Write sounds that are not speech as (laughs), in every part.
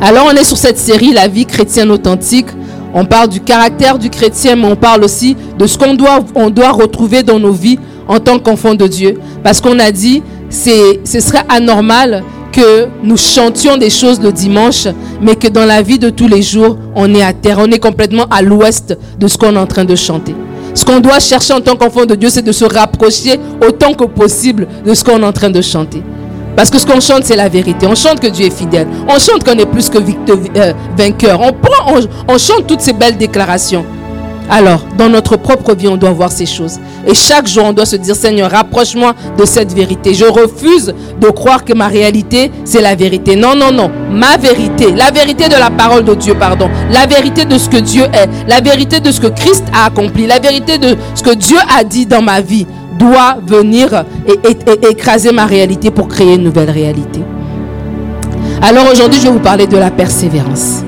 Alors on est sur cette série La vie chrétienne authentique. On parle du caractère du chrétien, mais on parle aussi de ce qu'on doit, on doit retrouver dans nos vies en tant qu'enfants de Dieu. Parce qu'on a dit, ce serait anormal que nous chantions des choses le dimanche, mais que dans la vie de tous les jours, on est à terre, on est complètement à l'ouest de ce qu'on est en train de chanter. Ce qu'on doit chercher en tant qu'enfant de Dieu, c'est de se rapprocher autant que possible de ce qu'on est en train de chanter. Parce que ce qu'on chante, c'est la vérité. On chante que Dieu est fidèle. On chante qu'on est plus que euh, vainqueur. On, prend, on, chante toutes ces belles déclarations. Alors, dans notre propre vie, on doit voir ces choses. Et chaque jour, on doit se dire, Seigneur, rapproche-moi de cette vérité. Je refuse de croire que ma réalité, c'est la vérité. Non, non, non. Ma vérité, la vérité de la parole de Dieu, pardon. La vérité de ce que Dieu est. La vérité de ce que Christ a accompli. La vérité de ce que Dieu a dit dans ma vie doit venir et, écraser ma réalité pour créer une nouvelle réalité. Alors aujourd'hui, je vais vous parler de la persévérance.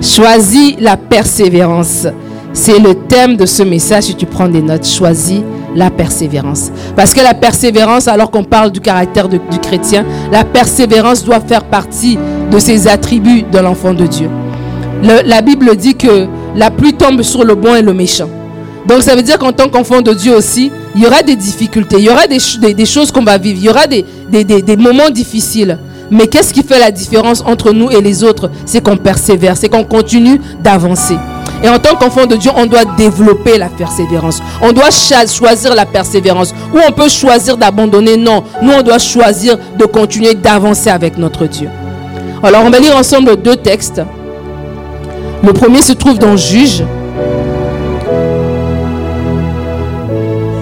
Choisis la persévérance. C'est le thème de ce message. Si tu prends des notes, choisis la persévérance. Parce que la persévérance, alors qu'on parle du caractère du chrétien, la persévérance doit faire partie de ses attributs de l'enfant de Dieu. la Bible dit que la pluie tombe sur le bon et le méchant. Donc ça veut dire qu'en tant qu'enfant de Dieu aussi, il y aura des difficultés, il y aura des, choses qu'on va vivre, il y aura des, des moments difficiles. Mais qu'est-ce qui fait la différence entre nous et les autres? C'est qu'on persévère, c'est qu'on continue d'avancer. Et en tant qu'enfant de Dieu, on doit développer la persévérance. On doit choisir la persévérance. Ou on peut choisir d'abandonner? Non, nous, on doit choisir de continuer d'avancer avec notre Dieu. Alors, on va lire ensemble deux textes. Le premier se trouve dans Juge,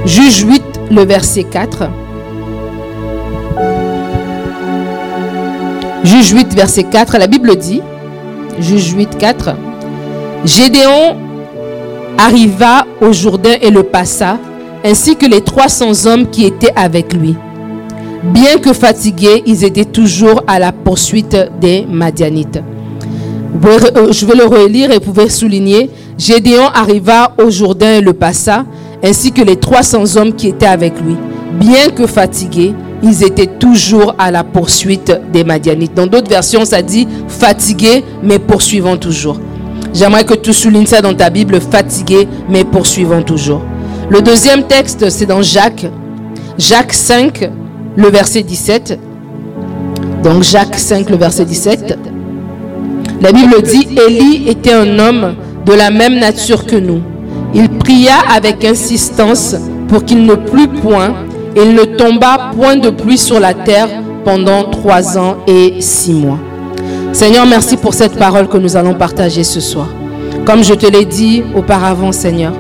Juge 8, le verset 4. Juge 8, verset 4, la Bible dit, Juge 8, 4, Gédéon arriva au Jourdain et le passa, ainsi que les 300 hommes qui étaient avec lui. Bien que fatigués, ils étaient toujours à la poursuite des Madianites. Euh, je vais le relire et vous pouvez souligner. Gédéon arriva au Jourdain et le passa, ainsi que les 300 hommes qui étaient avec lui. Bien que fatigués, ils étaient toujours à la poursuite des Madianites. Dans d'autres versions, ça dit fatigués, mais poursuivant toujours. J'aimerais que tu soulignes ça dans ta Bible, fatigués, mais poursuivant toujours. Le deuxième texte, c'est dans Jacques. Jacques 5, le verset 17. Donc Jacques 5, le verset 17. La Bible dit, Élie était un homme de la même nature que nous il pria avec insistance pour qu'il ne plût point, et il ne tomba point de pluie sur la terre pendant trois ans et six mois. Seigneur, merci pour cette parole que nous allons partager ce soir. Comme je te l'ai dit auparavant, Seigneur,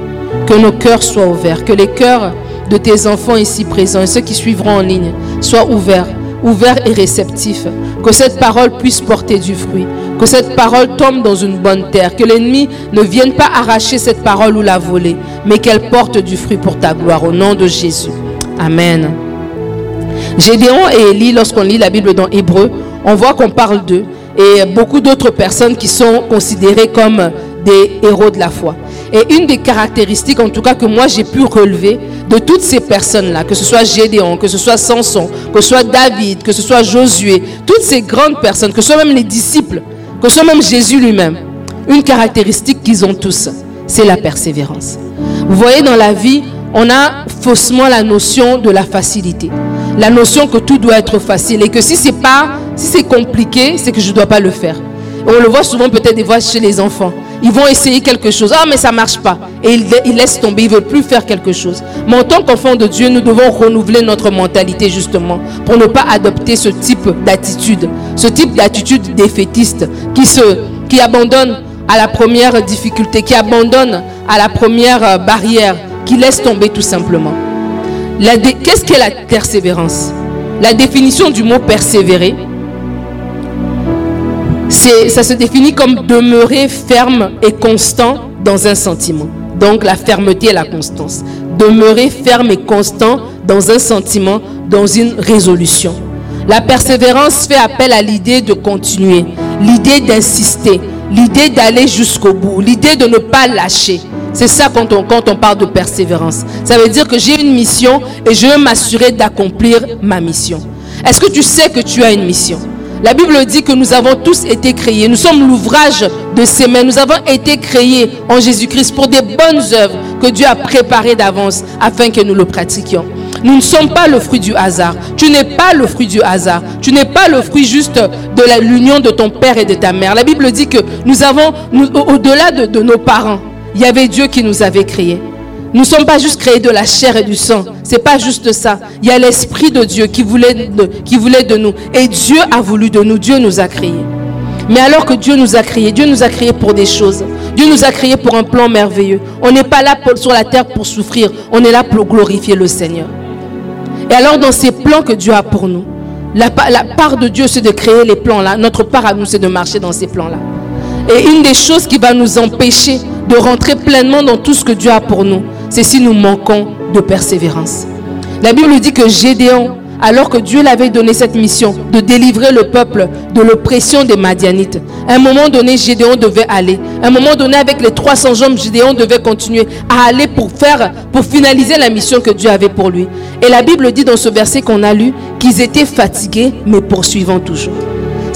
que nos cœurs soient ouverts, que les cœurs de tes enfants ici présents et ceux qui suivront en ligne soient ouverts ouvert et réceptif. Que cette parole puisse porter du fruit. Que cette parole tombe dans une bonne terre. Que l'ennemi ne vienne pas arracher cette parole ou la voler, mais qu'elle porte du fruit pour ta gloire. Au nom de Jésus. Amen. Gédéon et Élie, lorsqu'on lit la Bible dans Hébreu, on voit qu'on parle d'eux et beaucoup d'autres personnes qui sont considérées comme des héros de la foi. Et une des caractéristiques, en tout cas, que moi j'ai pu relever de toutes ces personnes-là, que ce soit Gédéon, que ce soit Samson, que ce soit David, que ce soit Josué, toutes ces grandes personnes, que ce soit même les disciples, que ce soit même Jésus lui-même, une caractéristique qu'ils ont tous, c'est la persévérance. Vous voyez, dans la vie, on a faussement la notion de la facilité. La notion que tout doit être facile et que si c'est pas, si c'est compliqué, c'est que je ne dois pas le faire. On le voit souvent peut-être des fois chez les enfants. Ils vont essayer quelque chose. Ah, mais ça ne marche pas. Et ils, laissent tomber. Ils ne veulent plus faire quelque chose. Mais en tant qu'enfants de Dieu, nous devons renouveler notre mentalité justement pour ne pas adopter ce type d'attitude. Ce type d'attitude défaitiste qui abandonne à la première difficulté, qui abandonne à la première euh, barrière, qui laisse tomber tout simplement. Qu'est-ce qu'est la persévérance? La définition du mot persévérer, ça se définit comme demeurer ferme et constant dans un sentiment. Donc la fermeté et la constance. Demeurer ferme et constant dans un sentiment, dans une résolution. La persévérance fait appel à l'idée de continuer, l'idée d'insister, l'idée d'aller jusqu'au bout, l'idée de ne pas lâcher. C'est ça quand on, quand on parle de persévérance. Ça veut dire que j'ai une mission et je veux m'assurer d'accomplir ma mission. Est-ce que tu sais que tu as une mission? La Bible dit que nous avons tous été créés. Nous sommes l'ouvrage de ses mains. Nous avons été créés en Jésus-Christ pour des bonnes œuvres que Dieu a préparées d'avance afin que nous le pratiquions. Nous ne sommes pas le fruit du hasard. Tu n'es pas le fruit du hasard. Tu n'es pas le fruit juste de l'union de ton père et de ta mère. La Bible dit que nous avons, au-delà de, de nos parents, il y avait Dieu qui nous avait créés. Nous ne sommes pas juste créés de la chair et du sang. C'est pas juste ça. Il y a l'Esprit de Dieu qui voulait de, qui voulait de nous. Et Dieu a voulu de nous. Dieu nous a créés. Mais alors que Dieu nous a créés, Dieu nous a créés pour des choses. Dieu nous a créés pour un plan merveilleux. On n'est pas là sur la terre pour souffrir. On est là pour glorifier le Seigneur. Et alors dans ces plans que Dieu a pour nous, la, la part de Dieu c'est de créer les plans là. Notre part à nous c'est de marcher dans ces plans là. Et une des choses qui va nous empêcher de rentrer pleinement dans tout ce que Dieu a pour nous, c'est si nous manquons de persévérance. La Bible dit que Gédéon, alors que Dieu l'avait donné cette mission de délivrer le peuple de l'oppression des Madianites, à un moment donné, Gédéon devait aller. À un moment donné, avec les 300 hommes, Gédéon devait continuer à aller pour faire, pour finaliser la mission que Dieu avait pour lui. Et la Bible dit dans ce verset qu'on a lu qu'ils étaient fatigués, mais poursuivant toujours.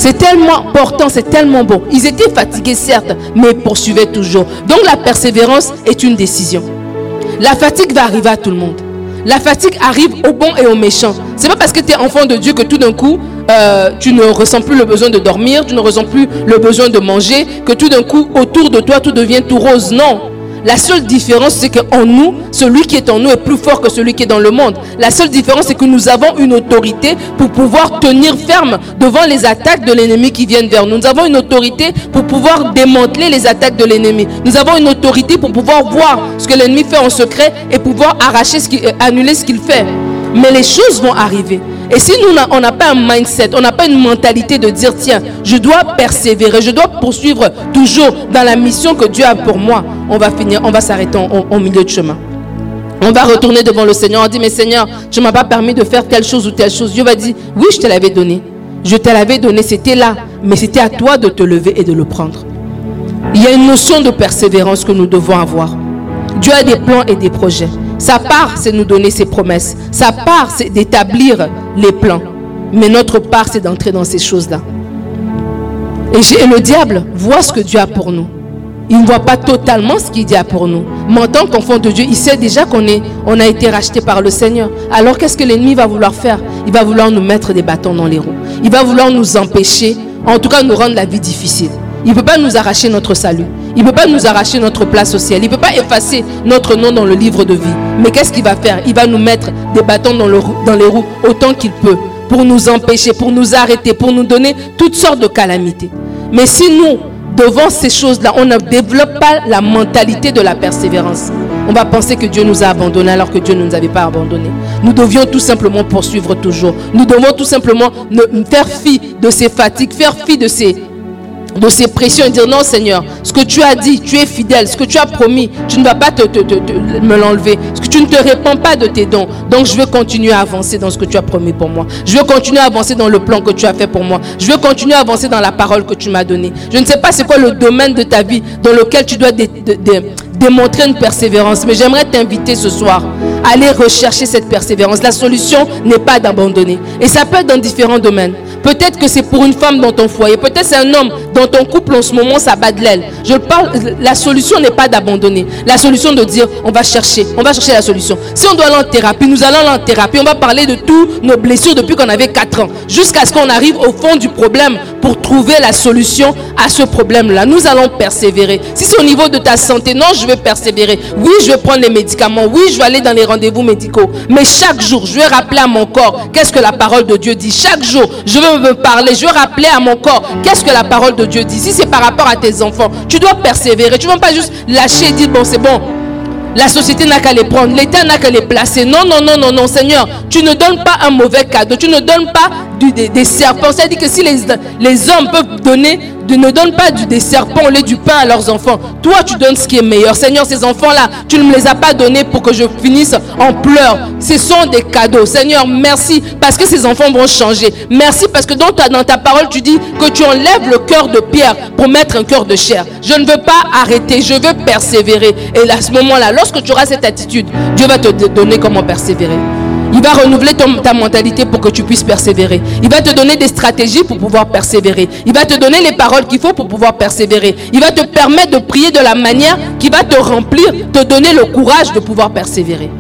C'est tellement important, c'est tellement bon. Ils étaient fatigués, certes, mais poursuivaient toujours. Donc la persévérance est une décision. La fatigue va arriver à tout le monde. La fatigue arrive aux bons et aux méchants. C'est pas parce que tu es enfant de Dieu que tout d'un coup, euh, tu ne ressens plus le besoin de dormir, tu ne ressens plus le besoin de manger, que tout d'un coup, autour de toi, tout devient tout rose. Non. La seule différence, c'est qu'en nous, celui qui est en nous est plus fort que celui qui est dans le monde. La seule différence, c'est que nous avons une autorité pour pouvoir tenir ferme devant les attaques de l'ennemi qui viennent vers nous. Nous avons une autorité pour pouvoir démanteler les attaques de l'ennemi. Nous avons une autorité pour pouvoir voir ce que l'ennemi fait en secret et pouvoir arracher euh, annuler ce qu'il fait. Mais les choses vont arriver. Et si nous, on n'a pas un mindset, on n'a pas une mentalité de dire, tiens, je dois persévérer, je dois poursuivre toujours dans la mission que Dieu a pour moi, on va finir, on va s'arrêter au milieu de chemin. On va retourner devant le Seigneur. On dit, mais Seigneur, tu ne m'as pas permis de faire telle chose ou telle chose. Dieu va dire, oui, je te l'avais donné. Je te l'avais donné, c'était là. Mais c'était à toi de te lever et de le prendre. Il y a une notion de persévérance que nous devons avoir. Dieu a des plans et des projets. Sa part, c'est nous donner ses promesses. Sa part, c'est d'établir les plans. Mais notre part, c'est d'entrer dans ces choses-là. Et, le diable voit ce que Dieu a pour nous. Il ne voit pas totalement ce qu'il a pour nous. Mais en tant qu'enfant de Dieu, il sait déjà qu'on on a été racheté par le Seigneur. Alors qu'est-ce que l'ennemi va vouloir faire? Il va vouloir nous mettre des bâtons dans les roues. Il va vouloir nous empêcher, en tout cas nous rendre la vie difficile. Il ne peut pas nous arracher notre salut. Il ne peut pas nous arracher notre place au ciel. Il ne peut pas effacer notre nom dans le livre de vie. Mais qu'est-ce qu'il va faire? Il va nous mettre des bâtons dans, les roues autant qu'il peut pour nous empêcher, pour nous arrêter, pour nous donner toutes sortes de calamités. Mais si nous, devant ces choses-là, on ne développe pas la mentalité de la persévérance, on va penser que Dieu nous a abandonnés alors que Dieu ne nous avait pas abandonnés. Nous devions tout simplement poursuivre toujours. Nous devons tout simplement faire fi de ces fatigues, faire fi de ces de ces pressions et dire non Seigneur, ce que tu as dit, tu es fidèle, ce que tu as promis, tu ne vas pas te, me l'enlever, ce que tu ne te réponds pas de tes dons. Donc je veux continuer à avancer dans ce que tu as promis pour moi. Je veux continuer à avancer dans le plan que tu as fait pour moi. Je veux continuer à avancer dans la parole que tu m'as donnée. Je ne sais pas c'est quoi le domaine de ta vie dans lequel tu dois démontrer une persévérance, mais j'aimerais t'inviter ce soir à aller rechercher cette persévérance. La solution n'est pas d'abandonner. Et ça peut être dans différents domaines. Peut-être que c'est pour une femme dans ton foyer. Peut-être c'est un homme dans ton couple en ce moment, ça bat de l'aile. Je parle, la solution n'est pas d'abandonner. La solution de dire, on va chercher, on va chercher la solution. Si on doit aller en thérapie, nous allons aller en thérapie. On va parler de toutes nos blessures depuis qu'on avait 4 ans. Jusqu'à ce qu'on arrive au fond du problème pour trouver la solution à ce problème-là. Nous allons persévérer. Si c'est au niveau de ta santé, non, je vais persévérer. Oui, je vais prendre les médicaments. Oui, je vais aller dans les rendez-vous médicaux. Mais chaque jour, je vais rappeler à mon corps qu'est-ce que la parole de Dieu dit. Chaque jour, je veux me parler, je veux rappeler à mon corps qu'est-ce que la parole de Dieu dit. Si c'est par rapport à tes enfants, tu dois persévérer. Tu ne vas pas juste lâcher et dire, bon, c'est bon. La société n'a qu'à les prendre, l'État n'a qu'à les placer. Non, non, non, non, non, Seigneur, tu ne donnes pas un mauvais cadeau, tu ne donnes pas des, serpents. Ça dit que si les, les hommes peuvent donner ne donne pas du, des serpents du pain à leurs enfants. Toi, tu donnes ce qui est meilleur. Seigneur, ces enfants-là, tu ne me les as pas donnés pour que je finisse en pleurs. Ce sont des cadeaux. Seigneur, merci parce que ces enfants vont changer. Merci parce que dans ta, dans ta parole, tu dis que tu enlèves le cœur de pierre pour mettre un cœur de chair. Je ne veux pas arrêter, je veux persévérer. Et à ce moment-là, lorsque tu auras cette attitude, Dieu va te donner comment persévérer. Il va renouveler ta mentalité pour que tu puisses persévérer. Il va te donner des stratégies pour pouvoir persévérer. Il va te donner les paroles qu'il faut pour pouvoir persévérer. Il va te permettre de prier de la manière qui va te remplir, te donner le courage de pouvoir persévérer.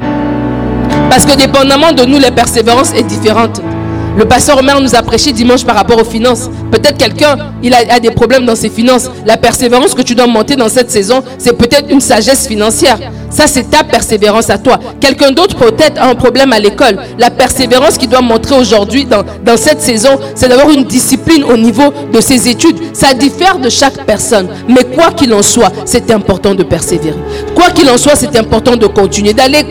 Parce que dépendamment de nous, la persévérance est différente. Le pasteur Omer nous a prêché dimanche par rapport aux finances. Peut-être quelqu'un, il a, des problèmes dans ses finances. La persévérance que tu dois monter dans cette saison, c'est peut-être une sagesse financière. Ça, c'est ta persévérance à toi. Quelqu'un d'autre peut-être a un problème à l'école. La persévérance qu'il doit montrer aujourd'hui dans, dans cette saison, c'est d'avoir une discipline au niveau de ses études. Ça diffère de chaque personne. Mais quoi qu'il en soit, c'est important de persévérer. Quoi qu'il en soit, c'est important de continuer, d'aller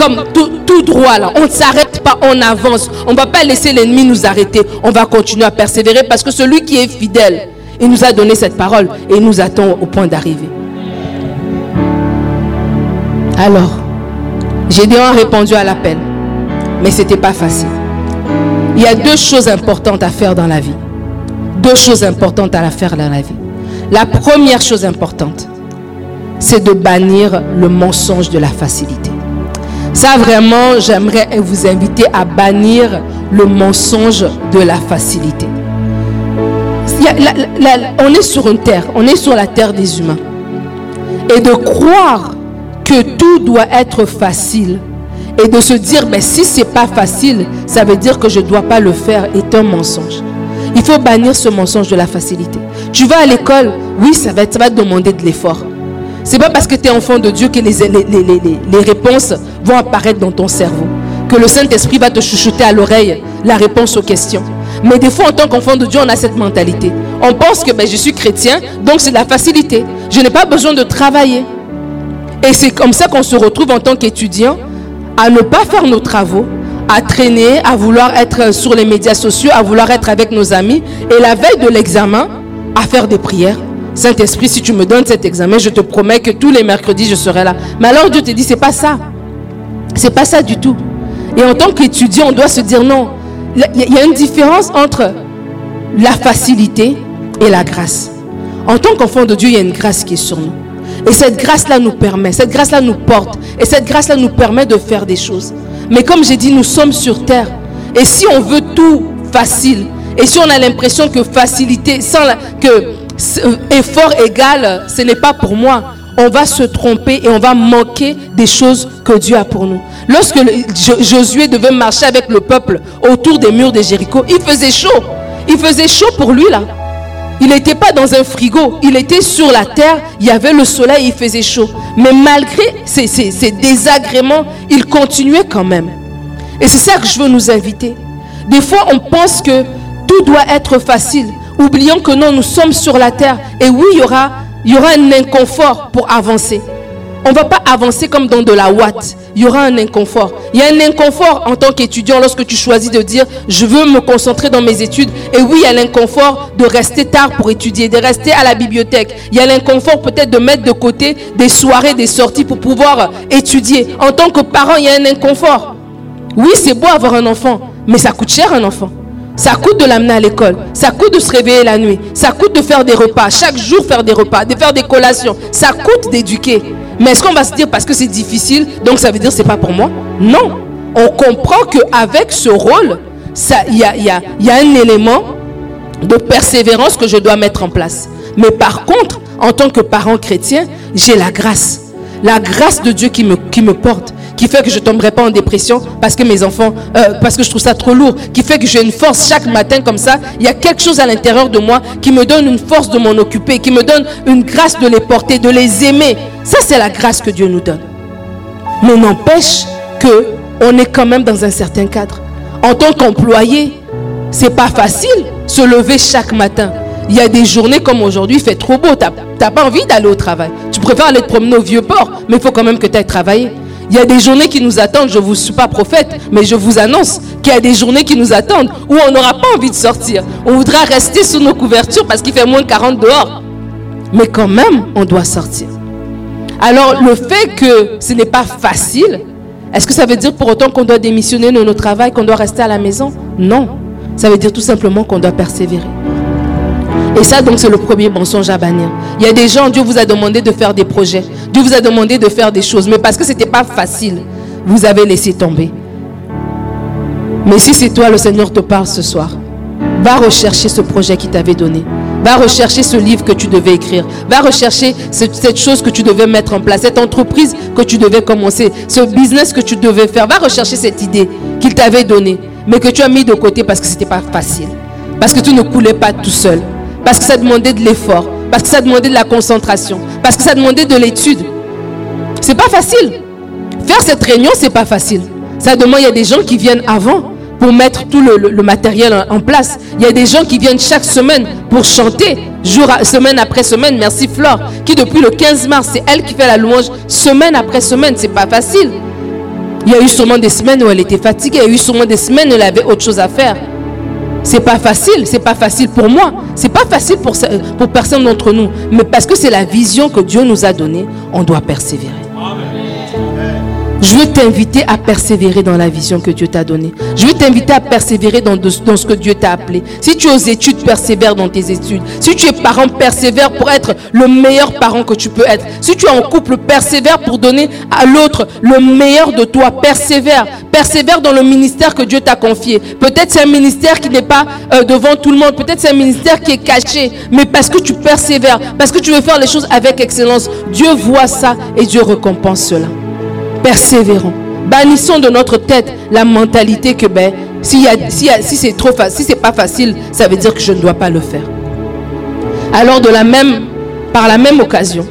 comme tout, droit là. On ne s'arrête pas, on avance. On ne va pas laisser l'ennemi nous arrêter. On va continuer à persévérer parce que celui qui est fidèle, il nous a donné cette parole et nous attend au point d'arriver. Alors, Gédéon a répondu à l'appel, mais ce n'était pas facile. Il y a deux choses importantes à faire dans la vie. Deux choses importantes à faire dans la vie. La première chose importante, c'est de bannir le mensonge de la facilité. Ça, vraiment, j'aimerais vous inviter à bannir le mensonge de la facilité. on est sur une terre, on est sur la terre des humains. Et de croire que tout doit être facile et de se dire, mais si c'est pas facile, ça veut dire que je ne dois pas le faire est un mensonge. Il faut bannir ce mensonge de la facilité. Tu vas à l'école, oui, ça va, ça va te demander de l'effort. C'est pas parce que tu es enfant de Dieu que les, les, réponses vont apparaître dans ton cerveau. Que le Saint-Esprit va te chuchoter à l'oreille la réponse aux questions. Mais des fois, en tant qu'enfant de Dieu, on a cette mentalité. On pense que ben, je suis chrétien, donc c'est la facilité. Je n'ai pas besoin de travailler. Et c'est comme ça qu'on se retrouve en tant qu'étudiant à ne pas faire nos travaux, à traîner, à vouloir être sur les médias sociaux, à vouloir être avec nos amis. Et la veille de l'examen, à faire des prières Saint-Esprit, si tu me donnes cet examen, je te promets que tous les mercredis, je serai là. Mais alors Dieu te dit, c'est pas ça. C'est pas ça du tout. Et en tant qu'étudiant, on doit se dire non. Il y a une différence entre la facilité et la grâce. En tant qu'enfant de Dieu, il y a une grâce qui est sur nous. Et cette grâce-là nous permet, cette grâce-là nous porte. Et cette grâce-là nous permet de faire des choses. Mais comme j'ai dit, nous sommes sur terre. Et si on veut tout facile, et si on a l'impression que facilité, sans la, que effort égal, ce n'est pas pour moi. On va se tromper et on va manquer des choses que Dieu a pour nous. Lorsque Josué devait marcher avec le peuple autour des murs de Jéricho, il faisait chaud. Il faisait chaud pour lui là. Il n'était pas dans un frigo, il était sur la terre, il y avait le soleil, il faisait chaud. Mais malgré ces, désagréments, il continuait quand même. Et c'est ça que je veux nous inviter. Des fois, on pense que tout doit être facile. Oublions que non, nous sommes sur la terre. Et oui, il y aura, il y aura un inconfort pour avancer. On ne va pas avancer comme dans de la ouate. Il y aura un inconfort. Il y a un inconfort en tant qu'étudiant lorsque tu choisis de dire je veux me concentrer dans mes études. Et oui, il y a l'inconfort de rester tard pour étudier, de rester à la bibliothèque. Il y a l'inconfort peut-être de mettre de côté des soirées, des sorties pour pouvoir étudier. En tant que parent, il y a un inconfort. Oui, c'est beau avoir un enfant, mais ça coûte cher un enfant. Ça coûte de l'amener à l'école. Ça coûte de se réveiller la nuit. Ça coûte de faire des repas. Chaque jour faire des repas, de faire des collations. Ça coûte d'éduquer. Mais est-ce qu'on va se dire parce que c'est difficile, donc ça veut dire c'est pas pour moi? Non. On comprend qu'avec ce rôle, il y a, un élément de persévérance que je dois mettre en place. Mais par contre, en tant que parent chrétien, j'ai la grâce. La grâce de Dieu qui me porte qui fait que je ne tomberai pas en dépression parce que mes enfants, euh, parce que je trouve ça trop lourd, qui fait que j'ai une force chaque matin comme ça. Il y a quelque chose à l'intérieur de moi qui me donne une force de m'en occuper, qui me donne une grâce de les porter, de les aimer. Ça, c'est la grâce que Dieu nous donne. Mais n'empêche que on est quand même dans un certain cadre. En tant qu'employé, c'est pas facile se lever chaque matin. Il y a des journées comme aujourd'hui, il fait trop beau, tu n'as pas envie d'aller au travail. Tu préfères aller te promener au vieux port, mais il faut quand même que tu ailles travailler. Il y a des journées qui nous attendent. Je ne suis pas prophète, mais je vous annonce qu'il y a des journées qui nous attendent où on n'aura pas envie de sortir. On voudra rester sous nos couvertures parce qu'il fait moins de 40 dehors. Mais quand même, on doit sortir. Alors, le fait que ce n'est pas facile, est-ce que ça veut dire pour autant qu'on doit démissionner de notre travail, qu'on doit rester à la maison? Non. Ça veut dire tout simplement qu'on doit persévérer. Et ça, donc, c'est le premier mensonge à bannir. Il y a des gens, Dieu vous a demandé de faire des projets. Dieu vous a demandé de faire des choses. Mais parce que ce n'était pas facile, vous avez laissé tomber. Mais si c'est toi, le Seigneur te parle ce soir, va rechercher ce projet qu'il t'avait donné. Va rechercher ce livre que tu devais écrire. Va rechercher cette chose que tu devais mettre en place, cette entreprise que tu devais commencer, ce business que tu devais faire. Va rechercher cette idée qu'il t'avait donnée, mais que tu as mis de côté parce que ce n'était pas facile. Parce que tu ne coulais pas tout seul. Parce que ça demandait de l'effort. Parce que ça demandait de la concentration. Parce que ça demandait de l'étude. C'est pas facile. Faire cette réunion, c'est pas facile. Ça demande, il y a des gens qui viennent avant pour mettre tout le, matériel en, place. Il y a des gens qui viennent chaque semaine pour chanter, jour semaine après semaine. Merci Flore, qui depuis le 15 mars, c'est elle qui fait la louange semaine après semaine. C'est pas facile. Il y a eu sûrement des semaines où elle était fatiguée. Il y a eu sûrement des semaines où elle avait autre chose à faire. C'est pas facile, c'est pas facile pour moi, c'est pas facile pour, pour personne d'entre nous, mais parce que c'est la vision que Dieu nous a donnée, on doit persévérer. Je veux t'inviter à persévérer dans la vision que Dieu t'a donnée. Je veux t'inviter à persévérer dans, ce que Dieu t'a appelé. Si tu es aux études, persévère dans tes études. Si tu es parent, persévère pour être le meilleur parent que tu peux être. Si tu es en couple, persévère pour donner à l'autre le meilleur de toi. Persévère. Persévère dans le ministère que Dieu t'a confié. Peut-être c'est un ministère qui n'est pas euh, devant tout le monde. Peut-être c'est un ministère qui est caché. Mais parce que tu persévères, parce que tu veux faire les choses avec excellence, Dieu voit ça et Dieu récompense cela persévérons. Bannissons de notre tête la mentalité que ben, si, c'est pas facile, ça veut dire que je ne dois pas le faire. Alors de la même, par la même occasion,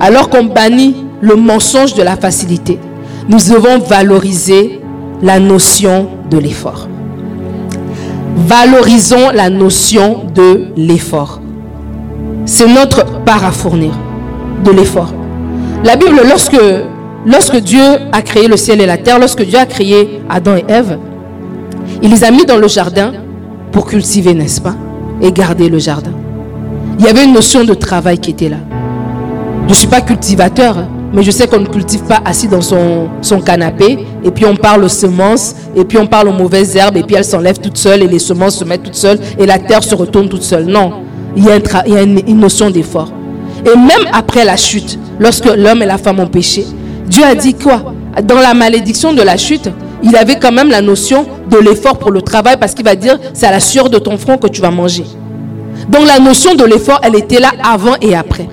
alors qu'on bannit le mensonge de la facilité, nous devons valoriser la notion de l'effort. Valorisons la notion de l'effort. C'est notre part à fournir de l'effort. La Bible, lorsque lorsque Dieu a créé le ciel et la terre, lorsque Dieu a créé Adam et Ève, il les a mis dans le jardin pour cultiver, n'est-ce pas Et garder le jardin. Il y avait une notion de travail qui était là. Je ne suis pas cultivateur, mais je sais qu'on ne cultive pas assis dans son, canapé, et puis on parle aux semences, et puis on parle aux mauvaises herbes, et puis elles s'enlèvent toutes seules, et les semences se mettent toutes seules, et la terre se retourne toute seule. Non, il y a, il y a une notion d'effort. Et même après la chute, lorsque l'homme et la femme ont péché, Dieu a dit quoi? Dans la malédiction de la chute, il avait quand même la notion de l'effort pour le travail parce qu'il va dire c'est à la sueur de ton front que tu vas manger. Donc la notion de l'effort, elle était là avant et après.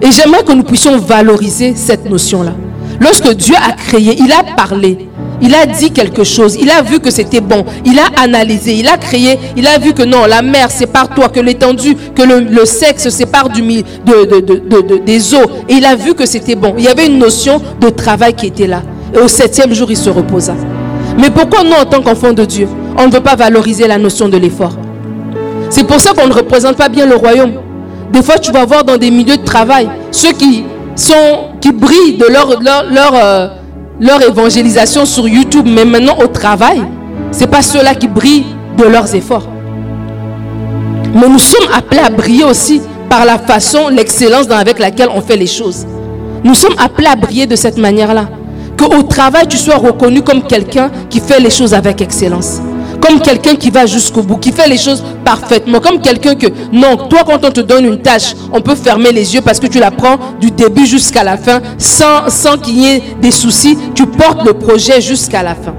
Et j'aimerais que nous puissions valoriser cette notion-là. Lorsque Dieu a créé, il a parlé. Il a dit quelque chose, il a vu que c'était bon, il a analysé, il a créé, il a vu que non, la mer sépare toi, que l'étendue, que le, sexe sépare du, de, des eaux. Et il a vu que c'était bon. Il y avait une notion de travail qui était là. Et au septième jour, il se reposa. Mais pourquoi nous, en tant qu'enfants de Dieu, on ne veut pas valoriser la notion de l'effort? C'est pour ça qu'on ne représente pas bien le royaume. Des fois, tu vas voir dans des milieux de travail ceux qui sont qui brillent de leur euh, leur évangélisation sur YouTube, mais maintenant au travail, ce n'est pas ceux-là qui brillent de leurs efforts. Mais nous sommes appelés à briller aussi par la façon, l'excellence avec laquelle on fait les choses. Nous sommes appelés à briller de cette manière-là. Qu'au travail, tu sois reconnu comme quelqu'un qui fait les choses avec excellence comme quelqu'un qui va jusqu'au bout, qui fait les choses parfaitement, comme quelqu'un que, non, toi quand on te donne une tâche, on peut fermer les yeux parce que tu la prends du début jusqu'à la fin, sans, qu'il y ait des soucis, tu portes le projet jusqu'à la fin.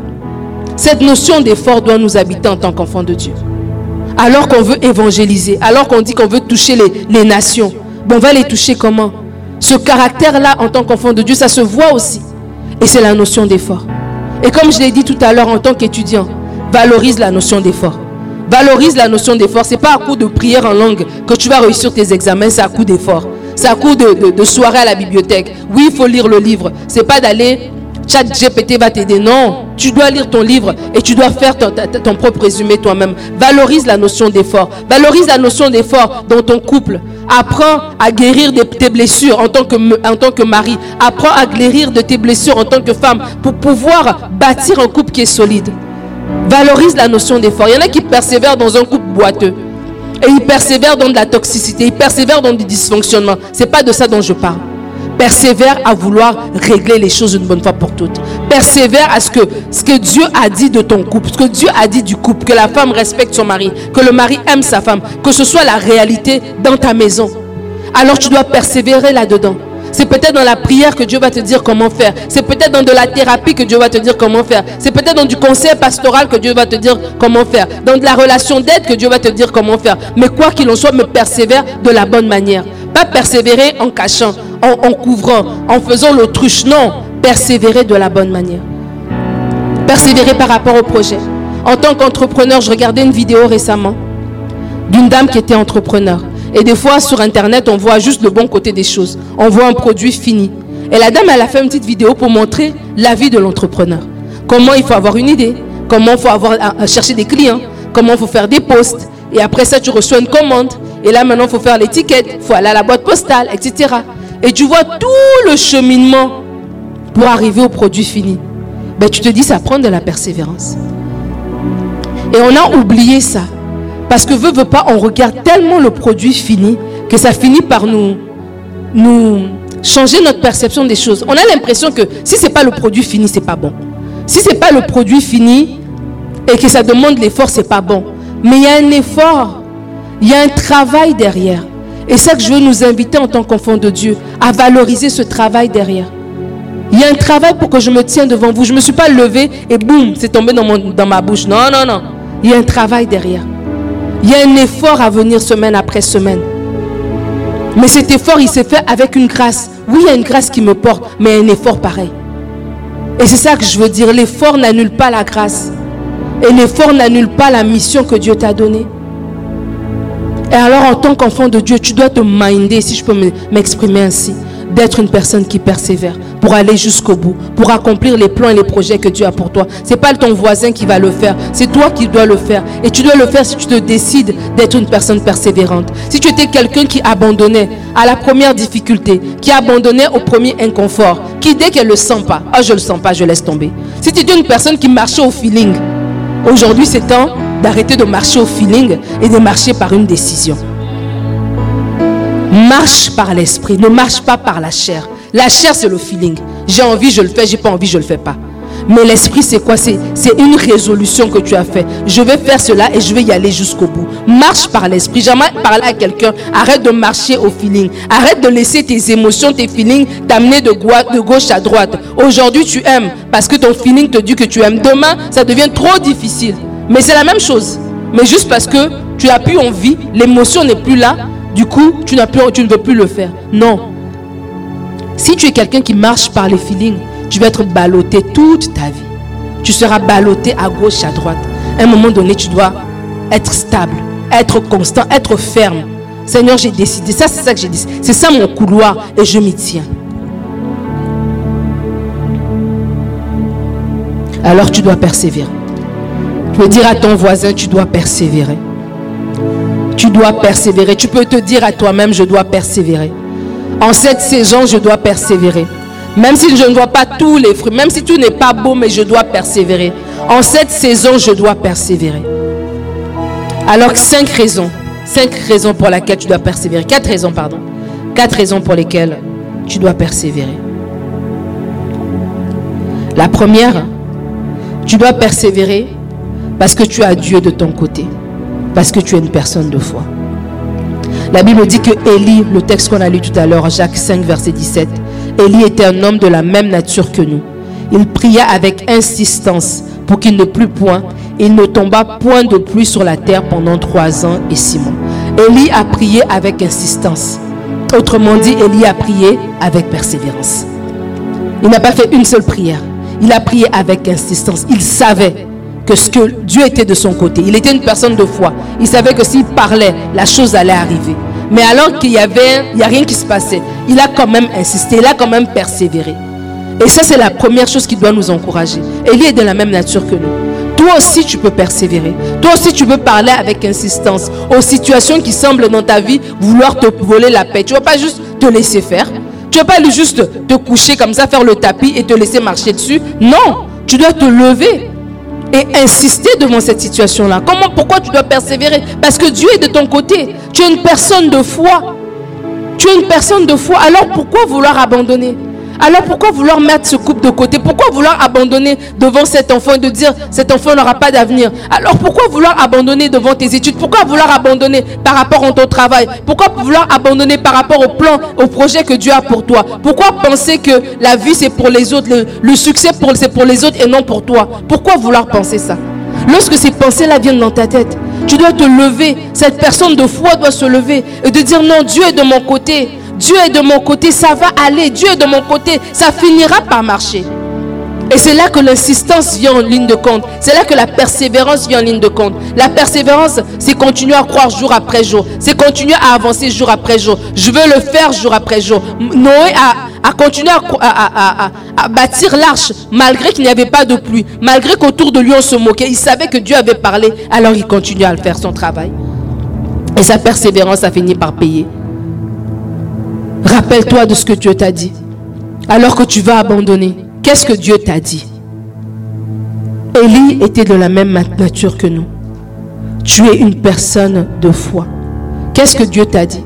Cette notion d'effort doit nous habiter en tant qu'enfants de Dieu. Alors qu'on veut évangéliser, alors qu'on dit qu'on veut toucher les, les nations, bon, on va les toucher comment? Ce caractère-là, en tant qu'enfant de Dieu, ça se voit aussi. Et c'est la notion d'effort. Et comme je l'ai dit tout à l'heure en tant qu'étudiant, valorise la notion d'effort. Valorise la notion d'effort. Ce n'est pas à coup de prière en langue que tu vas réussir tes examens, c'est à coup d'effort. C'est à coup de, soirée à la bibliothèque. Oui, il faut lire le livre. C'est pas d'aller, chat GPT va t'aider. Non, tu dois lire ton livre et tu dois faire ton, propre résumé toi-même. Valorise la notion d'effort. Valorise la notion d'effort dans ton couple. Apprends à guérir de tes blessures en tant que mari. Apprends à guérir de tes blessures en tant que femme pour pouvoir bâtir un couple qui est solide. Valorise la notion d'effort. Il y en a qui persévèrent dans un couple boiteux. Et ils persévèrent dans de la toxicité. Ils persévèrent dans du dysfonctionnement. Ce n'est pas de ça dont je parle. Persévère à vouloir régler les choses une bonne fois pour toutes. Persévère à ce que, ce que Dieu a dit de ton couple, ce que Dieu a dit du couple, que la femme respecte son mari, que le mari aime sa femme, que ce soit la réalité dans ta maison. Alors tu dois persévérer là-dedans. C'est peut-être dans la prière que Dieu va te dire comment faire. C'est peut-être dans de la thérapie que Dieu va te dire comment faire. C'est peut-être dans du conseil pastoral que Dieu va te dire comment faire. Dans de la relation d'aide que Dieu va te dire comment faire. Mais quoi qu'il en soit, me persévère de la bonne manière. Pas persévérer en cachant, en, en couvrant, en faisant l'autruche. Non, persévérer de la bonne manière. Persévérer par rapport au projet. En tant qu'entrepreneur, je regardais une vidéo récemment d'une dame qui était entrepreneur. Et des fois, sur Internet, on voit juste le bon côté des choses. On voit un produit fini. Et la dame, elle a fait une petite vidéo pour montrer la vie de l'entrepreneur. Comment il faut avoir une idée, comment il faut avoir, chercher des clients, comment il faut faire des posts. Et après ça, tu reçois une commande. Et là, maintenant, il faut faire l'étiquette, il faut aller à la boîte postale, etc. Et tu vois tout le cheminement pour arriver au produit fini. Ben, tu te dis, ça prend de la persévérance. Et on a oublié ça. Parce que veut, veut pas, on regarde tellement le produit fini que ça finit par nous, nous changer notre perception des choses. On a l'impression que si c'est pas le produit fini, c'est pas bon. Si c'est pas le produit fini et que ça demande l'effort, c'est pas bon. Mais il y a un effort, il y a un travail derrière. Et c'est ça que je veux nous inviter en tant qu'enfants de Dieu, à valoriser ce travail derrière. Il y a un travail pour que je me tienne devant vous. Je ne me suis pas levé et boum, c'est tombé dans, mon, dans ma bouche. Non, non, non. Il y a un travail derrière. Il y a un effort à venir semaine après semaine. Mais cet effort, il s'est fait avec une grâce. Oui, il y a une grâce qui me porte, mais un effort pareil. Et c'est ça que je veux dire. L'effort n'annule pas la grâce. Et l'effort n'annule pas la mission que Dieu t'a donnée. Et alors, en tant qu'enfant de Dieu, tu dois te minder, si je peux m'exprimer ainsi d'être une personne qui persévère pour aller jusqu'au bout, pour accomplir les plans et les projets que Dieu a pour toi. C'est pas ton voisin qui va le faire, c'est toi qui dois le faire. Et tu dois le faire si tu te décides d'être une personne persévérante. Si tu étais quelqu'un qui abandonnait à la première difficulté, qui abandonnait au premier inconfort, qui dès qu'elle le sent pas, ah je le sens pas, je laisse tomber. Si tu étais une personne qui marchait au feeling, aujourd'hui c'est temps d'arrêter de marcher au feeling et de marcher par une décision. Marche par l'esprit, ne marche pas par la chair. La chair, c'est le feeling. J'ai envie, je le fais, j'ai pas envie, je le fais pas. Mais l'esprit, c'est quoi? C'est une résolution que tu as fait. Je vais faire cela et je vais y aller jusqu'au bout. Marche par l'esprit. Jamais parler à quelqu'un. Arrête de marcher au feeling. Arrête de laisser tes émotions, tes feelings t'amener de, de gauche à droite. Aujourd'hui, tu aimes parce que ton feeling te dit que tu aimes. Demain, ça devient trop difficile. Mais c'est la même chose. Mais juste parce que tu as plus envie, l'émotion n'est plus là, du coup, tu, n'as plus, tu ne veux plus le faire. Non. Si tu es quelqu'un qui marche par les feelings, tu vas être ballotté toute ta vie. Tu seras ballotté à gauche, à droite. À un moment donné, tu dois être stable, être constant, être ferme. Seigneur, j'ai décidé. Ça, c'est ça que j'ai dit. C'est ça mon couloir et je m'y tiens. Alors tu dois persévérer. Tu peux dire à ton voisin, tu dois persévérer. Tu dois persévérer. Tu peux te dire à toi-même, je dois persévérer. En cette saison, je dois persévérer. Même si je ne vois pas tous les fruits, même si tout n'est pas beau, mais je dois persévérer. En cette saison, je dois persévérer. Alors, cinq raisons. Cinq raisons pour lesquelles tu dois persévérer. Quatre raisons, pardon. Quatre raisons pour lesquelles tu dois persévérer. La première, tu dois persévérer parce que tu as Dieu de ton côté parce que tu es une personne de foi. La Bible dit que Élie, le texte qu'on a lu tout à l'heure, Jacques 5, verset 17, Élie était un homme de la même nature que nous. Il pria avec insistance pour qu'il ne plût point. Il ne tomba point de pluie sur la terre pendant trois ans et six mois. Élie a prié avec insistance. Autrement dit, Élie a prié avec persévérance. Il n'a pas fait une seule prière. Il a prié avec insistance. Il savait que ce que Dieu était de son côté. Il était une personne de foi. Il savait que s'il parlait, la chose allait arriver. Mais alors qu'il y avait, rien qui se passait, il a quand même insisté, il a quand même persévéré. Et ça, c'est la première chose qui doit nous encourager. Élie est de la même nature que nous. Toi aussi, tu peux persévérer. Toi aussi, tu peux parler avec insistance aux situations qui semblent dans ta vie vouloir te voler la paix. Tu ne vas pas juste te laisser faire. Tu ne vas pas juste te coucher comme ça, faire le tapis et te laisser marcher dessus. Non, tu dois te lever et insister devant cette situation-là. Comment, pourquoi tu dois persévérer? Parce que Dieu est de ton côté. Tu es une personne de foi. Tu es une personne de foi. Alors pourquoi vouloir abandonner? Alors pourquoi vouloir mettre ce couple de côté? Pourquoi vouloir abandonner devant cet enfant et de dire cet enfant n'aura pas d'avenir? Alors pourquoi vouloir abandonner devant tes études? Pourquoi vouloir abandonner par rapport à ton travail? Pourquoi vouloir abandonner par rapport au plan, au projet que Dieu a pour toi? Pourquoi penser que la vie c'est pour les autres, le, succès c'est pour les autres et non pour toi? Pourquoi vouloir penser ça? Lorsque ces pensées-là viennent dans ta tête, tu dois te lever. Cette personne de foi doit se lever et de dire non, Dieu est de mon côté. Dieu est de mon côté, ça va aller. Dieu est de mon côté, ça finira par marcher. Et c'est là que l'insistance vient en ligne de compte. C'est là que la persévérance vient en ligne de compte. La persévérance, c'est continuer à croire jour après jour. C'est continuer à avancer jour après jour. Je veux le faire jour après jour. Noé a, continué à, bâtir l'arche malgré qu'il n'y avait pas de pluie. Malgré qu'autour de lui on se moquait. Il savait que Dieu avait parlé. Alors il continue à faire son travail. Et sa persévérance a fini par payer. Rappelle-toi de ce que Dieu t'a dit. Alors que tu vas abandonner, qu'est-ce que Dieu t'a dit? Élie était de la même nature que nous. Tu es une personne de foi. Qu'est-ce que Dieu t'a dit?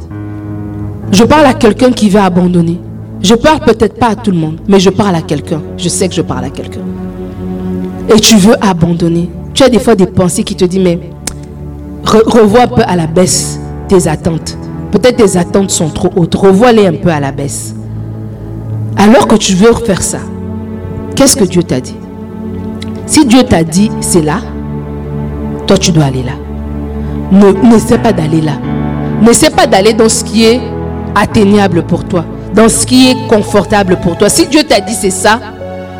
Je parle à quelqu'un qui va abandonner. Je parle peut-être pas à tout le monde, mais je parle à quelqu'un. Je sais que je parle à quelqu'un. Et tu veux abandonner. Tu as des fois des pensées qui te disent, mais revois un peu à la baisse tes attentes. Peut-être tes attentes sont trop hautes. Revois-les un peu à la baisse. Alors que tu veux refaire ça, qu'est-ce que Dieu t'a dit? Si Dieu t'a dit c'est là, toi tu dois aller là. Ne n'essaie pas d'aller là. N'essaie pas d'aller dans ce qui est atteignable pour toi, dans ce qui est confortable pour toi. Si Dieu t'a dit c'est ça,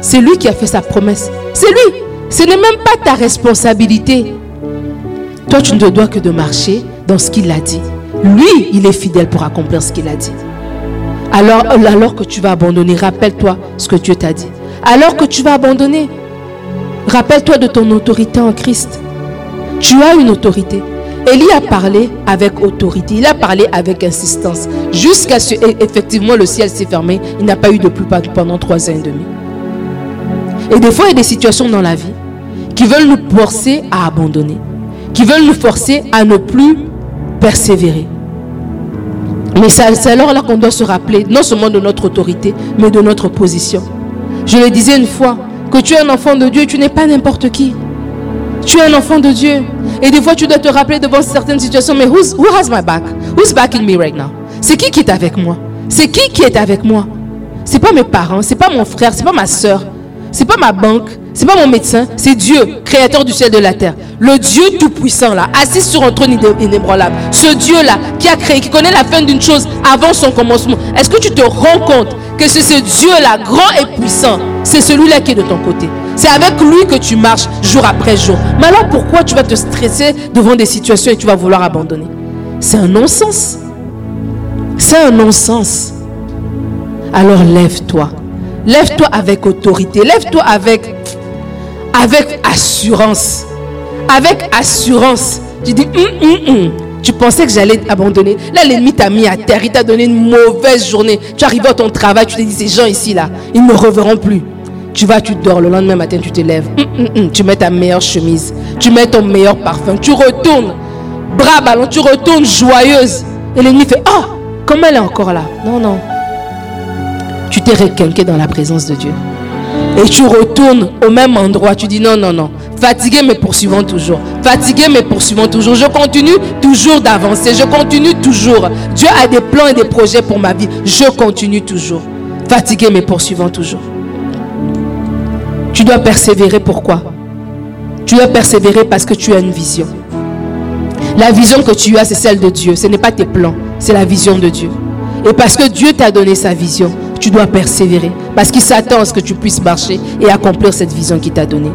c'est lui qui a fait sa promesse. C'est lui. Ce n'est même pas ta responsabilité. Toi, tu ne dois que de marcher dans ce qu'il a dit. Lui, il est fidèle pour accomplir ce qu'il a dit. Alors, alors que tu vas abandonner, rappelle-toi ce que Dieu t'a dit. Alors que tu vas abandonner, rappelle-toi de ton autorité en Christ. Tu as une autorité. Élie a parlé avec autorité, il a parlé avec insistance. Jusqu'à ce effectivement le ciel s'est fermé, il n'a pas eu de pluie pendant trois ans et demi. Et des fois, il y a des situations dans la vie qui veulent nous forcer à abandonner, qui veulent nous forcer à ne plus persévérer. Mais c'est alors là qu'on doit se rappeler non seulement de notre autorité, mais de notre position. Je le disais une fois, que tu es un enfant de Dieu, tu n'es pas n'importe qui. Tu es un enfant de Dieu. Et des fois, tu dois te rappeler devant certaines situations, mais who's, who has my back? Who's backing me right now? C'est qui qui est avec moi? C'est qui qui est avec moi? C'est pas mes parents, c'est pas mon frère, c'est pas ma soeur, c'est pas ma banque, c'est pas mon médecin, c'est Dieu, créateur du ciel et de la terre. Le Dieu tout-puissant là, assis sur un trône inébranlable. Ce Dieu-là qui a créé, qui connaît la fin d'une chose avant son commencement. Est-ce que tu te rends compte que c'est ce Dieu-là, grand et puissant, c'est celui-là qui est de ton côté? C'est avec lui que tu marches jour après jour. Mais alors pourquoi tu vas te stresser devant des situations et tu vas vouloir abandonner? C'est un non-sens. C'est un non-sens. Alors lève-toi. Lève-toi avec autorité. Lève-toi avec avec assurance. Avec assurance. Tu dis, hum, hum, hum. tu pensais que j'allais abandonner. Là, l'ennemi t'a mis à terre. Il t'a donné une mauvaise journée. Tu arrives à ton travail, tu te dis, ces gens ici, là, ils ne reverront plus. Tu vas, tu dors. Le lendemain matin, tu te lèves. Tu mets ta meilleure chemise. Tu mets ton meilleur parfum. Tu retournes. Bras ballon, tu retournes joyeuse. Et l'ennemi fait, oh, comment elle est encore là? Non, non. T'es requinqué dans la présence de Dieu et tu retournes au même endroit, tu dis non, non, non. Fatigué mais poursuivant toujours. Fatigué mais poursuivant toujours. Je continue toujours d'avancer. Je continue toujours. Dieu a des plans et des projets pour ma vie. Je continue toujours. Fatigué mais poursuivant toujours. Tu dois persévérer. Pourquoi? Tu dois persévérer parce que tu as une vision. La vision que tu as, c'est celle de Dieu. Ce n'est pas tes plans, c'est la vision de Dieu. Et parce que Dieu t'a donné sa vision, tu dois persévérer. Parce qu'il s'attend à ce que tu puisses marcher et accomplir cette vision qu'il t'a donnée.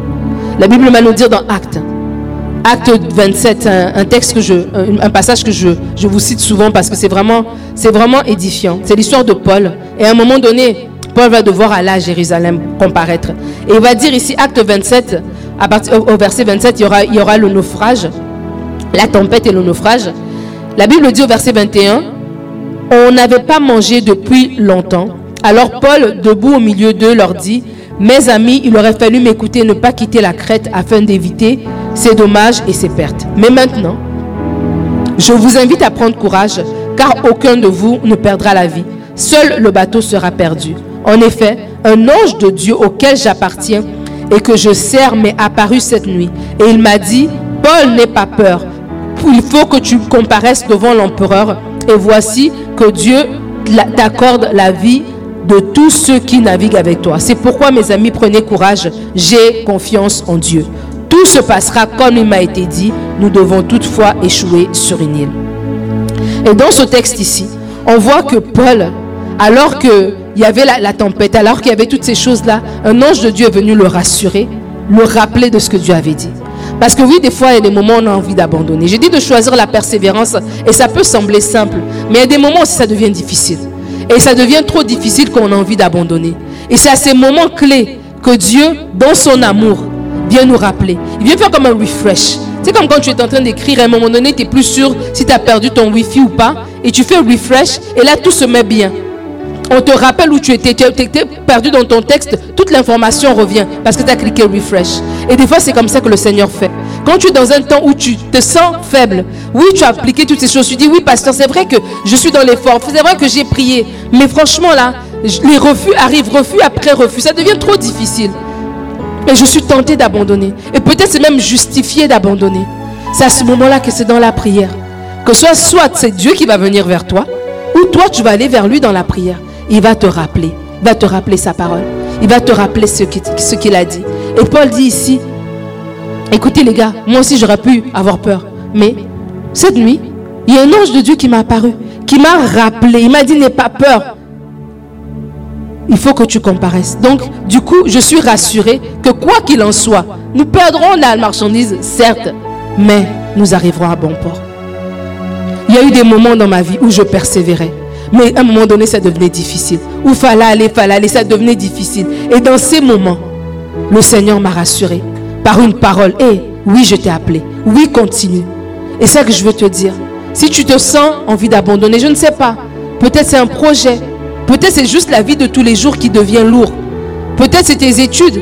La Bible va nous dire dans Acte, Acte 27, un, un, passage que je, je, vous cite souvent parce que c'est vraiment, c'est vraiment édifiant. C'est l'histoire de Paul. Et à un moment donné, Paul va devoir aller à Jérusalem comparaître. Et il va dire ici, Acte 27, à partir, au, verset 27, il y, aura, il y aura le naufrage, la tempête et le naufrage. La Bible dit au verset 21, on n'avait pas mangé depuis longtemps alors Paul, debout au milieu d'eux, leur dit, Mes amis, il aurait fallu m'écouter ne pas quitter la crête afin d'éviter ces dommages et ces pertes. Mais maintenant, je vous invite à prendre courage, car aucun de vous ne perdra la vie. Seul le bateau sera perdu. En effet, un ange de Dieu auquel j'appartiens et que je sers m'est apparu cette nuit. Et il m'a dit, Paul, n'aie pas peur. Il faut que tu comparaisses devant l'empereur. Et voici que Dieu t'accorde la vie de tous ceux qui naviguent avec toi. C'est pourquoi, mes amis, prenez courage. J'ai confiance en Dieu. Tout se passera comme il m'a été dit. Nous devons toutefois échouer sur une île. Et dans ce texte ici, on voit que Paul, alors qu'il y avait la, tempête, alors qu'il y avait toutes ces choses-là, un ange de Dieu est venu le rassurer, le rappeler de ce que Dieu avait dit. Parce que oui, des fois, il y a des moments où on a envie d'abandonner. J'ai dit de choisir la persévérance et ça peut sembler simple, mais il y a des moments où ça devient difficile. Et ça devient trop difficile qu'on a envie d'abandonner. Et c'est à ces moments clés que Dieu, dans son amour, vient nous rappeler. Il vient faire comme un refresh. C'est comme quand tu es en train d'écrire, à un moment donné, tu n'es plus sûr si tu as perdu ton Wi-Fi ou pas. Et tu fais refresh et là, tout se met bien. On te rappelle où tu étais. Tu étais perdu dans ton texte. Toute l'information revient parce que tu as cliqué refresh. Et des fois, c'est comme ça que le Seigneur fait. Quand tu es dans un temps où tu te sens faible, oui, tu as appliqué toutes ces choses. Tu dis, oui, pasteur, c'est vrai que je suis dans l'effort. C'est vrai que j'ai prié. Mais franchement, là, les refus arrivent, refus après refus. Ça devient trop difficile. Et je suis tenté d'abandonner. Et peut-être c'est même justifié d'abandonner. C'est à ce moment-là que c'est dans la prière. Que soit, soit c'est Dieu qui va venir vers toi, ou toi tu vas aller vers lui dans la prière. Il va te rappeler. Il va te rappeler sa parole. Il va te rappeler ce qu'il a dit. Et Paul dit ici, écoutez les gars, moi aussi j'aurais pu avoir peur. Mais cette nuit, il y a un ange de Dieu qui m'a apparu, qui m'a rappelé. Il m'a dit, n'aie pas peur il faut que tu comparaisses. Donc, du coup, je suis rassuré que quoi qu'il en soit, nous perdrons la marchandise, certes, mais nous arriverons à bon port. Il y a eu des moments dans ma vie où je persévérais. Mais à un moment donné, ça devenait difficile. Où fallait aller, fallait aller, ça devenait difficile. Et dans ces moments, le Seigneur m'a rassuré par une parole. Et oui, je t'ai appelé. Oui, continue. Et ça que je veux te dire. Si tu te sens envie d'abandonner, je ne sais pas. Peut-être c'est un projet. Peut-être c'est juste la vie de tous les jours qui devient lourd. Peut-être c'est tes études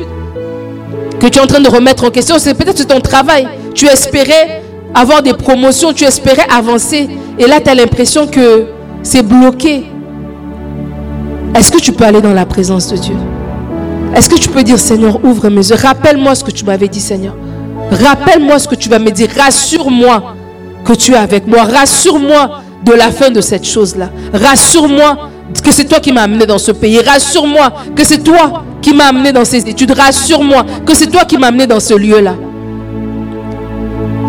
que tu es en train de remettre en question. C'est peut-être ton travail. Tu espérais avoir des promotions, tu espérais avancer. Et là, tu as l'impression que c'est bloqué. Est-ce que tu peux aller dans la présence de Dieu? Est-ce que tu peux dire, Seigneur, ouvre mes yeux? Rappelle-moi ce que tu m'avais dit, Seigneur. Rappelle-moi ce que tu vas me dire. Rassure-moi que tu es avec moi. Rassure-moi de la fin de cette chose-là. Rassure-moi que c'est toi qui m'as amené dans ce pays. Rassure-moi que c'est toi qui m'as amené dans ces études. Rassure-moi que c'est toi qui m'as amené dans ce lieu-là.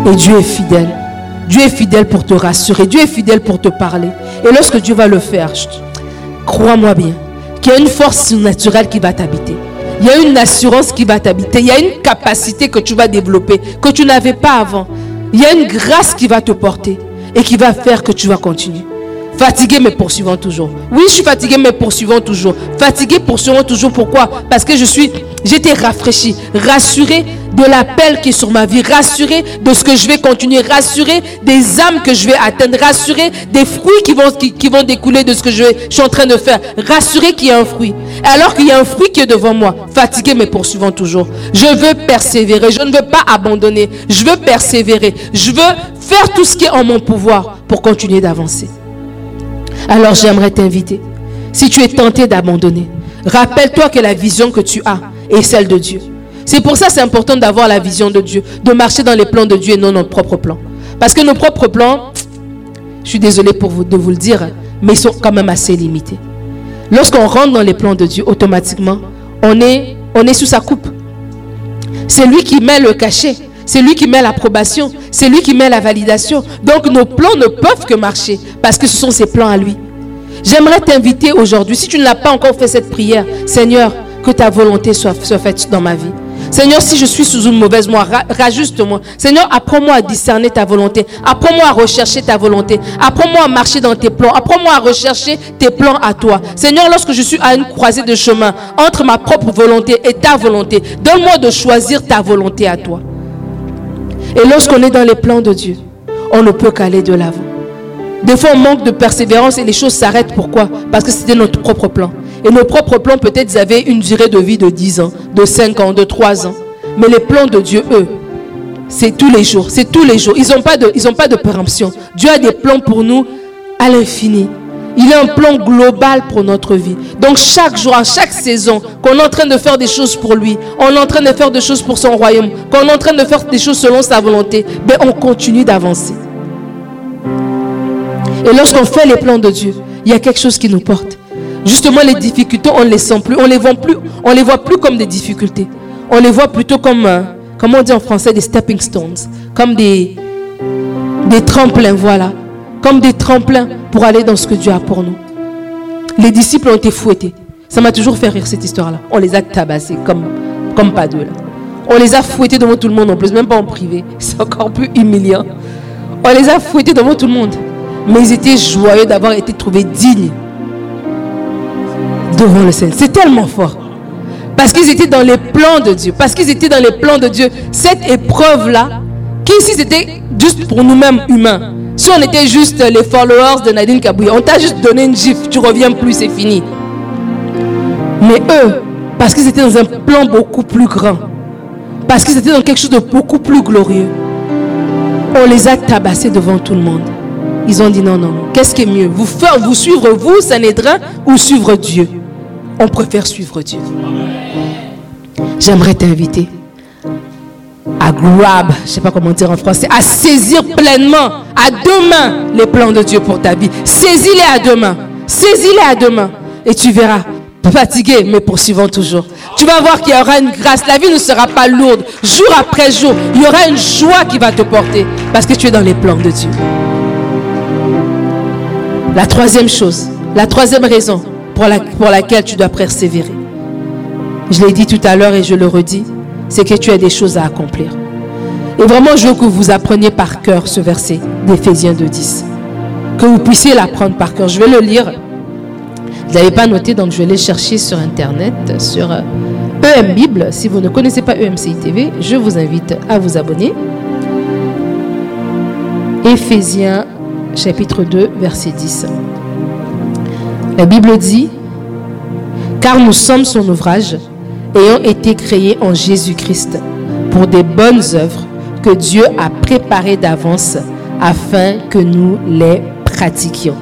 Et Dieu est fidèle. Dieu est fidèle pour te rassurer. Dieu est fidèle pour te parler. Et lorsque Dieu va le faire, crois-moi bien, qu'il y a une force naturelle qui va t'habiter. Il y a une assurance qui va t'habiter. Il y a une capacité que tu vas développer que tu n'avais pas avant. Il y a une grâce qui va te porter et qui va faire que tu vas continuer. Fatigué mais poursuivant toujours. Oui, je suis fatigué mais poursuivant toujours. Fatigué, poursuivant toujours. Pourquoi? Parce que je suis, j'étais rafraîchi, rassuré de l'appel qui est sur ma vie, rassuré de ce que je vais continuer, rassuré des âmes que je vais atteindre, rassuré des fruits qui vont, qui, vont découler de ce que je, je, suis en train de faire, rassuré qu'il y a un fruit. Alors qu'il y a un fruit qui est devant moi, fatigué mais poursuivant toujours. Je veux persévérer, je ne veux pas abandonner, je veux persévérer, je veux faire tout ce qui est en mon pouvoir pour continuer d'avancer. Alors j'aimerais t'inviter, si tu es tenté d'abandonner, rappelle-toi que la vision que tu as est celle de Dieu. C'est pour ça que c'est important d'avoir la vision de Dieu, de marcher dans les plans de Dieu et non nos propres plans. Parce que nos propres plans, je suis désolé pour vous, de vous le dire, mais ils sont quand même assez limités. Lorsqu'on rentre dans les plans de Dieu, automatiquement, on est sous sa coupe. C'est lui qui met le cachet. C'est lui qui met l'approbation. C'est lui qui met la validation. Donc nos plans ne peuvent que marcher parce que ce sont ses plans à lui. J'aimerais t'inviter aujourd'hui, si tu ne l'as pas encore fait cette prière, Seigneur, que ta volonté soit, faite dans ma vie. Seigneur, si je suis sous une mauvaise moi, rajuste-moi. Seigneur, apprends-moi à discerner ta volonté. Apprends-moi à rechercher ta volonté. Apprends-moi à marcher dans tes plans. Apprends-moi à rechercher tes plans à toi. Seigneur, lorsque je suis à une croisée de chemin entre ma propre volonté et ta volonté, donne-moi de choisir ta volonté à toi. Et lorsqu'on est dans les plans de Dieu, on ne peut qu'aller de l'avant. Des fois, on manque de persévérance et les choses s'arrêtent. Pourquoi? Parce que c'était notre propre plan. Et nos propres plans, peut-être, ils avaient une durée de vie de 10 ans, de 5 ans, de 3 ans. Mais les plans de Dieu, eux, c'est tous les jours. C'est tous les jours. Ils n'ont pas, de, pas de péremption. Dieu a des plans pour nous à l'infini. Il a un plan global pour notre vie. Donc chaque jour, à chaque saison, qu'on est en train de faire des choses pour lui, on est en train de faire des choses pour son royaume, qu'on est en train de faire des choses selon sa volonté, ben on continue d'avancer. Et lorsqu'on fait les plans de Dieu, il y a quelque chose qui nous porte. Justement, les difficultés, on ne les sent plus, on les voit plus, on les voit plus comme des difficultés. On les voit plutôt comme, euh, comment on dit en français, des stepping stones, comme des, des tremplins, voilà, comme des tremplins pour aller dans ce que Dieu a pour nous. Les disciples ont été fouettés. Ça m'a toujours fait rire cette histoire-là. On les a tabassés comme, comme pas deux là. On les a fouettés devant tout le monde en plus, même pas en privé. (laughs) C'est encore plus humiliant. On les a fouettés devant tout le monde. Mais ils étaient joyeux d'avoir été trouvés dignes devant le Seigneur. C'est tellement fort. Parce qu'ils étaient dans les plans de Dieu. Parce qu'ils étaient dans les plans de Dieu. Cette épreuve-là, qui ici c'était juste pour nous-mêmes humains. Si on était juste les followers de Nadine Kabouya, on t'a juste donné une gifle, tu reviens plus, c'est fini. Mais eux, parce qu'ils étaient dans un plan beaucoup plus grand, parce qu'ils étaient dans quelque chose de beaucoup plus glorieux, on les a tabassés devant tout le monde. Ils ont dit non, non, non. Qu'est-ce qui est mieux? Vous, faire, vous suivre vous, Sanhédrin, ou suivre Dieu? On préfère suivre Dieu. J'aimerais t'inviter à grab, je ne sais pas comment dire en français, à saisir pleinement à deux mains les plans de Dieu pour ta vie. Saisis-les à deux mains. Saisis-les à deux mains. Et tu verras, fatigué, mais poursuivant toujours. Tu vas voir qu'il y aura une grâce. La vie ne sera pas lourde. Jour après jour, il y aura une joie qui va te porter parce que tu es dans les plans de Dieu. La troisième chose, la troisième raison pour laquelle tu dois persévérer, je l'ai dit tout à l'heure et je le redis, c'est que tu as des choses à accomplir. Et vraiment, je veux que vous appreniez par cœur ce verset d'Éphésiens 2.10. Que vous puissiez l'apprendre par cœur. Je vais le lire. Vous n'avez pas noté, donc je vais aller chercher sur Internet, sur EM euh, e Bible. Si vous ne connaissez pas EMCI TV, je vous invite à vous abonner. Éphésiens chapitre 2, verset 10. La Bible dit, car nous sommes son ouvrage, ayant été créés en Jésus-Christ pour des bonnes œuvres que Dieu a préparées d'avance afin que nous les pratiquions.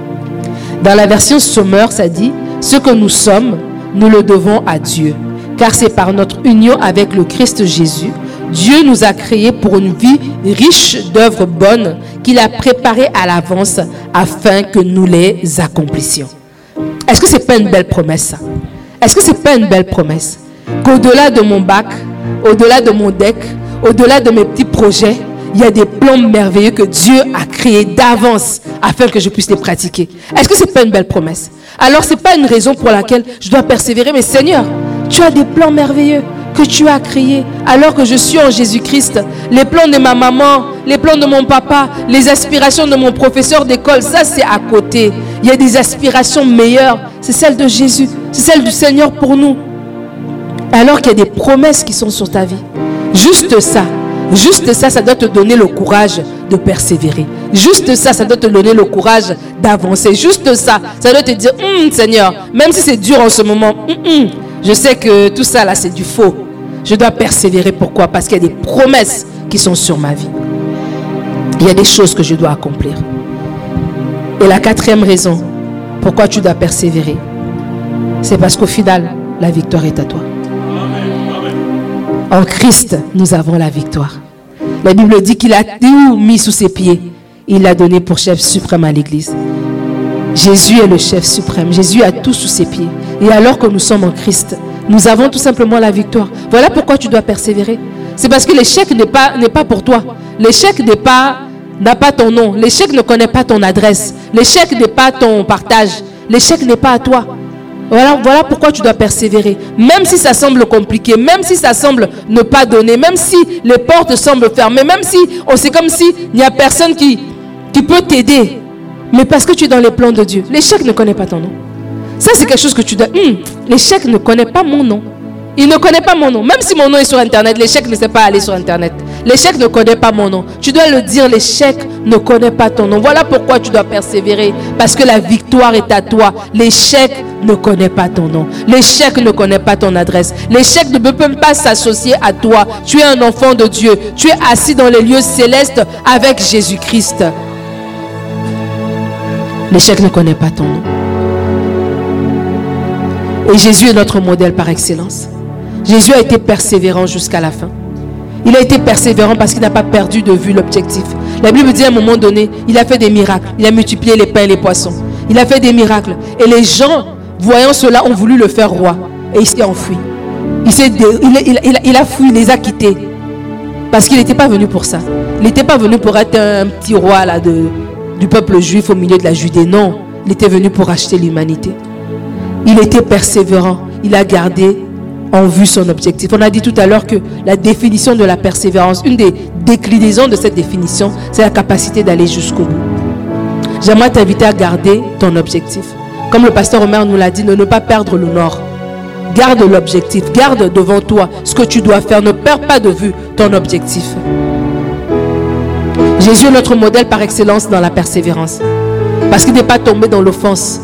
Dans la version Sommer, ça dit, ce que nous sommes, nous le devons à Dieu, car c'est par notre union avec le Christ Jésus Dieu nous a créés pour une vie riche d'œuvres bonnes qu'il a préparées à l'avance afin que nous les accomplissions. Est-ce que ce n'est pas une belle promesse Est-ce que ce n'est pas une belle promesse? Qu'au-delà de mon bac, au-delà de mon deck, au-delà de mes petits projets, il y a des plans merveilleux que Dieu a créés d'avance afin que je puisse les pratiquer. Est-ce que ce n'est pas une belle promesse? Alors ce n'est pas une raison pour laquelle je dois persévérer, mais Seigneur, tu as des plans merveilleux que tu as créé alors que je suis en Jésus-Christ. Les plans de ma maman, les plans de mon papa, les aspirations de mon professeur d'école, ça c'est à côté. Il y a des aspirations meilleures. C'est celle de Jésus. C'est celle du Seigneur pour nous. Alors qu'il y a des promesses qui sont sur ta vie. Juste ça. Juste ça, ça doit te donner le courage de persévérer. Juste ça, ça doit te donner le courage d'avancer. Juste ça, ça doit te dire, hum, Seigneur, même si c'est dur en ce moment, hum, hum, je sais que tout ça là, c'est du faux. Je dois persévérer. Pourquoi? Parce qu'il y a des promesses qui sont sur ma vie. Il y a des choses que je dois accomplir. Et la quatrième raison pourquoi tu dois persévérer, c'est parce qu'au final, la victoire est à toi. En Christ, nous avons la victoire. La Bible dit qu'il a tout mis sous ses pieds. Il l'a donné pour chef suprême à l'Église. Jésus est le chef suprême. Jésus a tout sous ses pieds. Et alors que nous sommes en Christ, nous avons tout simplement la victoire. Voilà pourquoi tu dois persévérer. C'est parce que l'échec n'est pas, pour toi. L'échec n'est pas, n'a pas ton nom. L'échec ne connaît pas ton adresse. L'échec n'est pas ton partage. L'échec n'est pas à toi. Voilà, voilà pourquoi tu dois persévérer. Même si ça semble compliqué, même si ça semble ne pas donner, même si les portes semblent fermées, même si on c'est comme si il n'y a personne qui, qui peut t'aider. Mais parce que tu es dans les plans de Dieu. L'échec ne connaît pas ton nom. Ça, c'est quelque chose que tu dois. Hmm, l'échec ne connaît pas mon nom. Il ne connaît pas mon nom. Même si mon nom est sur Internet, l'échec ne sait pas aller sur Internet. L'échec ne connaît pas mon nom. Tu dois le dire, l'échec ne connaît pas ton nom. Voilà pourquoi tu dois persévérer. Parce que la victoire est à toi. L'échec ne connaît pas ton nom. L'échec ne connaît pas ton adresse. L'échec ne peut même pas s'associer à toi. Tu es un enfant de Dieu. Tu es assis dans les lieux célestes avec Jésus-Christ. L'échec ne connaît pas ton nom. Et Jésus est notre modèle par excellence. Jésus a été persévérant jusqu'à la fin. Il a été persévérant parce qu'il n'a pas perdu de vue l'objectif. La Bible dit à un moment donné, il a fait des miracles. Il a multiplié les pains et les poissons. Il a fait des miracles. Et les gens, voyant cela, ont voulu le faire roi. Et il s'est enfui. Il, a fui, il les a quittés. Parce qu'il n'était pas venu pour ça. Il n'était pas venu pour être un petit roi du peuple juif au milieu de la Judée. Non, il était venu pour acheter l'humanité. Il était persévérant. Il a gardé en vue son objectif. On a dit tout à l'heure que la définition de la persévérance, une des déclinaisons de cette définition, c'est la capacité d'aller jusqu'au bout. J'aimerais t'inviter à garder ton objectif. Comme le pasteur Omer nous l'a dit, ne, ne pas perdre le nord. Garde l'objectif, garde devant toi ce que tu dois faire. Ne perds pas de vue ton objectif. Jésus est notre modèle par excellence dans la persévérance. Parce qu'il n'est pas tombé dans l'offense,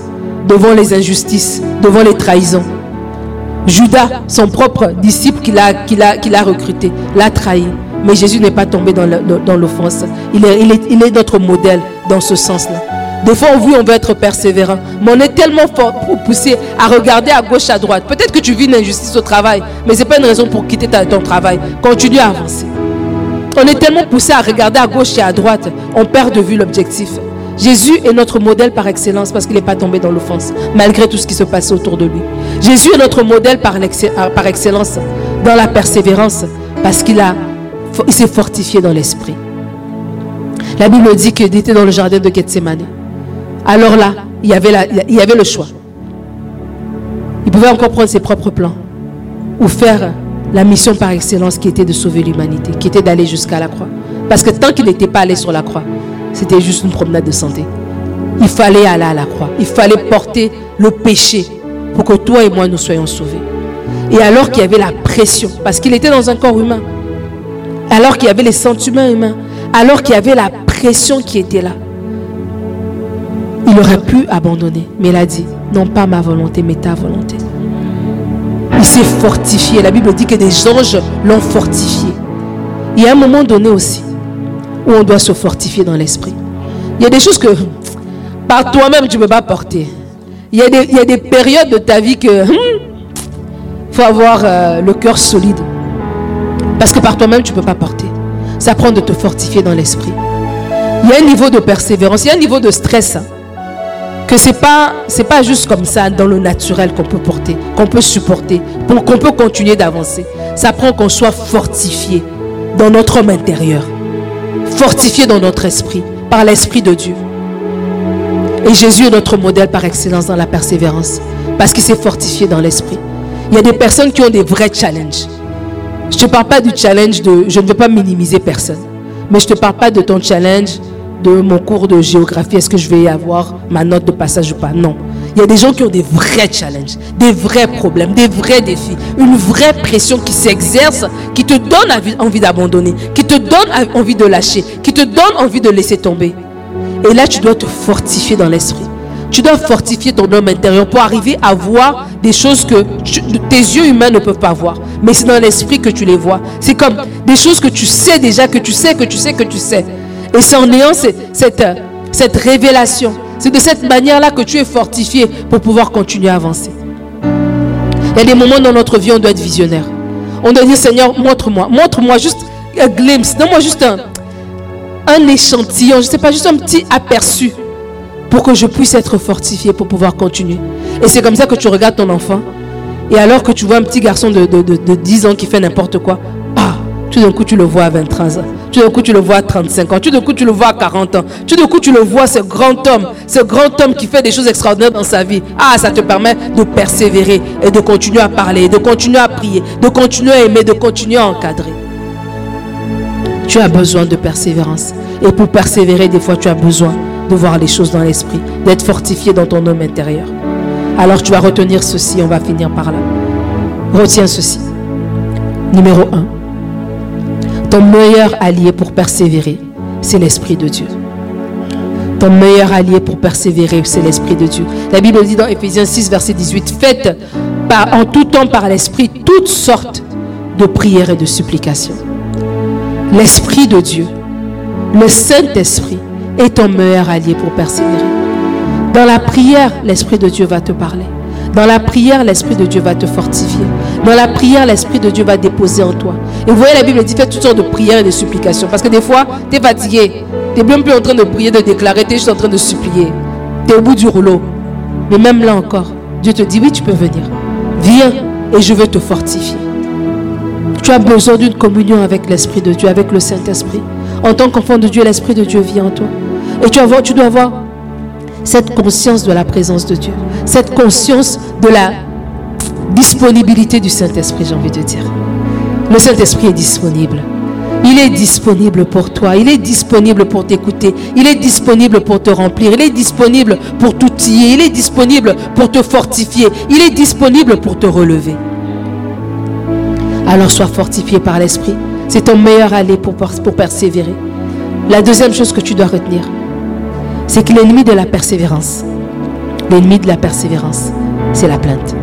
devant les injustices, devant les trahisons. Judas, son propre disciple qu'il a, recruté, l'a trahi. Mais Jésus n'est pas tombé dans l'offense. Il est, notre modèle dans ce sens-là. Des fois, on veut, être persévérant. Mais on est tellement fort pour à regarder à gauche, à droite. Peut-être que tu vis une injustice au travail, mais ce n'est pas une raison pour quitter ton travail. Continue à avancer. On est tellement poussé à regarder à gauche et à droite, on perd de vue l'objectif. Jésus est notre modèle par excellence parce qu'il n'est pas tombé dans l'offense, malgré tout ce qui se passe autour de lui. Jésus est notre modèle par, par excellence dans la persévérance parce qu'il s'est fortifié dans l'esprit. La Bible dit qu'il était dans le jardin de Gethsemane. Alors là, il avait il y avait le choix. Il pouvait encore prendre ses propres plans ou faire la mission par excellence qui était de sauver l'humanité, qui était d'aller jusqu'à la croix. Parce que tant qu'il n'était pas allé sur la croix, c'était juste une promenade de santé. Il fallait aller à la croix. Il fallait porter le péché pour que toi et moi nous soyons sauvés. Et alors qu'il y avait la pression, parce qu'il était dans un corps humain, alors qu'il y avait les sentiments humains, alors qu'il y avait la pression qui était là, il aurait pu abandonner. Mais il a dit, non pas ma volonté, mais ta volonté. Il s'est fortifié. La Bible dit que des anges l'ont fortifié. Y a un moment donné aussi où on doit se fortifier dans l'esprit. Il y a des choses que par toi-même tu ne peux pas porter. Il y, a des, périodes de ta vie que hmm, faut avoir euh, le cœur solide. Parce que par toi-même tu ne peux pas porter. Ça prend de te fortifier dans l'esprit. Il y a un niveau de persévérance, il y a un niveau de stress. Hein que c'est pas c'est pas juste comme ça dans le naturel qu'on peut porter, qu'on peut supporter, qu'on peut continuer d'avancer. Ça prend qu'on soit fortifié dans notre homme intérieur, fortifié dans notre esprit par l'esprit de Dieu. Et Jésus est notre modèle par excellence dans la persévérance parce qu'il s'est fortifié dans l'esprit. Il y a des personnes qui ont des vrais challenges. Je ne te parle pas du challenge de je ne veux pas minimiser personne, mais je ne te parle pas de ton challenge de mon cours de géographie, est-ce que je vais avoir ma note de passage ou pas Non. Il y a des gens qui ont des vrais challenges, des vrais problèmes, des vrais défis, une vraie pression qui s'exerce, qui te donne envie d'abandonner, qui te donne envie de lâcher, qui te donne envie de laisser tomber. Et là, tu dois te fortifier dans l'esprit. Tu dois fortifier ton homme intérieur pour arriver à voir des choses que tes yeux humains ne peuvent pas voir. Mais c'est dans l'esprit que tu les vois. C'est comme des choses que tu sais déjà, que tu sais, que tu sais, que tu sais. Et c'est en ayant cette, cette, révélation, c'est de cette manière-là que tu es fortifié pour pouvoir continuer à avancer. Il y a des moments dans notre vie où on doit être visionnaire. On doit dire, Seigneur, montre-moi. Montre-moi juste un glimpse. Donne-moi juste un, échantillon. Je ne sais pas, juste un petit aperçu pour que je puisse être fortifié pour pouvoir continuer. Et c'est comme ça que tu regardes ton enfant. Et alors que tu vois un petit garçon de 10 ans qui fait n'importe quoi, ah, tout d'un coup tu le vois à 23 ans. Tout d'un coup, tu le vois à 35 ans. Tout d'un coup, tu le vois à 40 ans. Tout d'un coup, tu le vois, ce grand homme, ce grand homme qui fait des choses extraordinaires dans sa vie. Ah, ça te permet de persévérer et de continuer à parler, de continuer à prier, de continuer à aimer, de continuer à encadrer. Tu as besoin de persévérance. Et pour persévérer, des fois, tu as besoin de voir les choses dans l'esprit, d'être fortifié dans ton homme intérieur. Alors tu vas retenir ceci, on va finir par là. Retiens ceci. Numéro 1. Ton meilleur allié pour persévérer, c'est l'Esprit de Dieu. Ton meilleur allié pour persévérer, c'est l'Esprit de Dieu. La Bible dit dans Ephésiens 6, verset 18, faites en tout temps par l'Esprit toutes sortes de prières et de supplications. L'Esprit de Dieu, le Saint-Esprit, est ton meilleur allié pour persévérer. Dans la prière, l'Esprit de Dieu va te parler. Dans la prière, l'Esprit de Dieu va te fortifier. Dans la prière, l'Esprit de Dieu va déposer en toi. Et vous voyez, la Bible dit fais toutes sortes de prières et de supplications. Parce que des fois, tu es fatigué. Tu n'es même plus en train de prier, de déclarer, tu es juste en train de supplier. Tu es au bout du rouleau. Mais même là encore, Dieu te dit oui, tu peux venir. Viens et je veux te fortifier. Tu as besoin d'une communion avec l'Esprit de Dieu, avec le Saint-Esprit. En tant qu'enfant de Dieu, l'Esprit de Dieu vient en toi. Et tu, tu dois avoir cette conscience de la présence de Dieu, cette conscience de la disponibilité du Saint-Esprit, j'ai envie de dire. Le Saint-Esprit est disponible. Il est disponible pour toi. Il est disponible pour t'écouter. Il est disponible pour te remplir. Il est disponible pour t'outiller. Il est disponible pour te fortifier. Il est disponible pour te relever. Alors sois fortifié par l'Esprit. C'est ton meilleur aller pour, pour persévérer. La deuxième chose que tu dois retenir, c'est que l'ennemi de la persévérance, l'ennemi de la persévérance, c'est la plainte.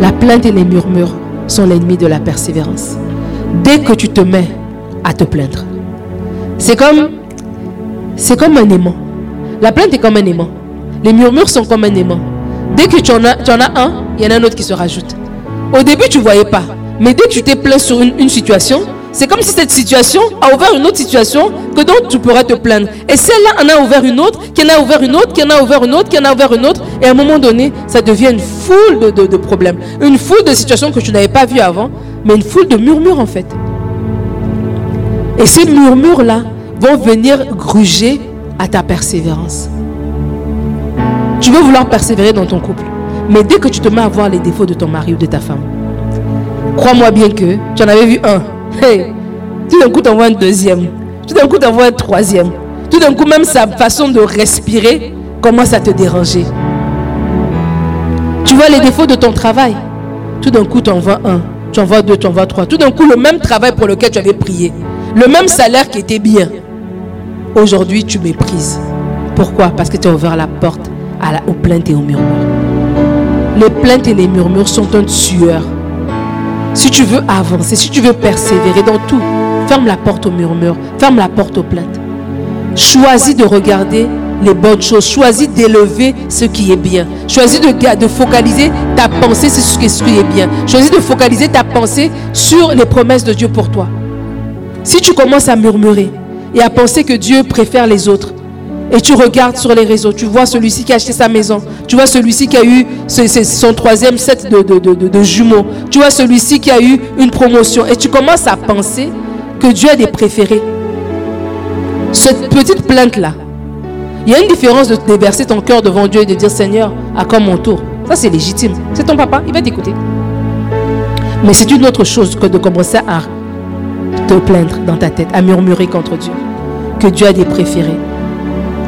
La plainte et les murmures sont l'ennemi de la persévérance. Dès que tu te mets à te plaindre, c'est comme, c'est comme un aimant. La plainte est comme un aimant. Les murmures sont comme un aimant. Dès que tu en as, tu en as un, il y en a un autre qui se rajoute. Au début, tu ne voyais pas. Mais dès que tu t'es plaint sur une situation, c'est comme si cette situation a ouvert une autre situation que dont tu pourrais te plaindre. Et celle-là en a ouvert une autre, qui en a ouvert une autre, qui en a ouvert une autre, qui en a ouvert une autre. Et à un moment donné, ça devient une foule de, problèmes. Une foule de situations que tu n'avais pas vues avant, mais une foule de murmures en fait. Et ces murmures-là vont venir gruger à ta persévérance. Tu veux vouloir persévérer dans ton couple. Mais dès que tu te mets à voir les défauts de ton mari ou de ta femme, crois-moi bien que tu en avais vu un, Tout d'un coup, tu envoies un deuxième. Tout d'un coup, tu envoies un troisième. Tout d'un coup, même sa façon de respirer commence à te déranger. Tu vois les défauts de ton travail. Tout d'un coup, tu envoies un. Tu envoies deux, tu envoies trois. Tout d'un coup, le même travail pour lequel tu avais prié. Le même salaire qui était bien. Aujourd'hui, tu méprises. Pourquoi? Parce que tu as ouvert la porte aux plaintes et aux murmures. Les plaintes et les murmures sont un tueur si tu veux avancer, si tu veux persévérer dans tout, ferme la porte au murmure, ferme la porte aux plaintes. Choisis de regarder les bonnes choses. Choisis d'élever ce qui est bien. Choisis de, de focaliser ta pensée sur ce qui est bien. Choisis de focaliser ta pensée sur les promesses de Dieu pour toi. Si tu commences à murmurer et à penser que Dieu préfère les autres, et tu regardes sur les réseaux, tu vois celui-ci qui a acheté sa maison, tu vois celui-ci qui a eu son troisième set de, jumeaux, tu vois celui-ci qui a eu une promotion, et tu commences à penser que Dieu a des préférés. Cette petite plainte-là, il y a une différence de déverser ton cœur devant Dieu et de dire Seigneur, à quand mon tour Ça, c'est légitime. C'est ton papa, il va t'écouter. Mais c'est une autre chose que de commencer à te plaindre dans ta tête, à murmurer contre Dieu. Que Dieu a des préférés.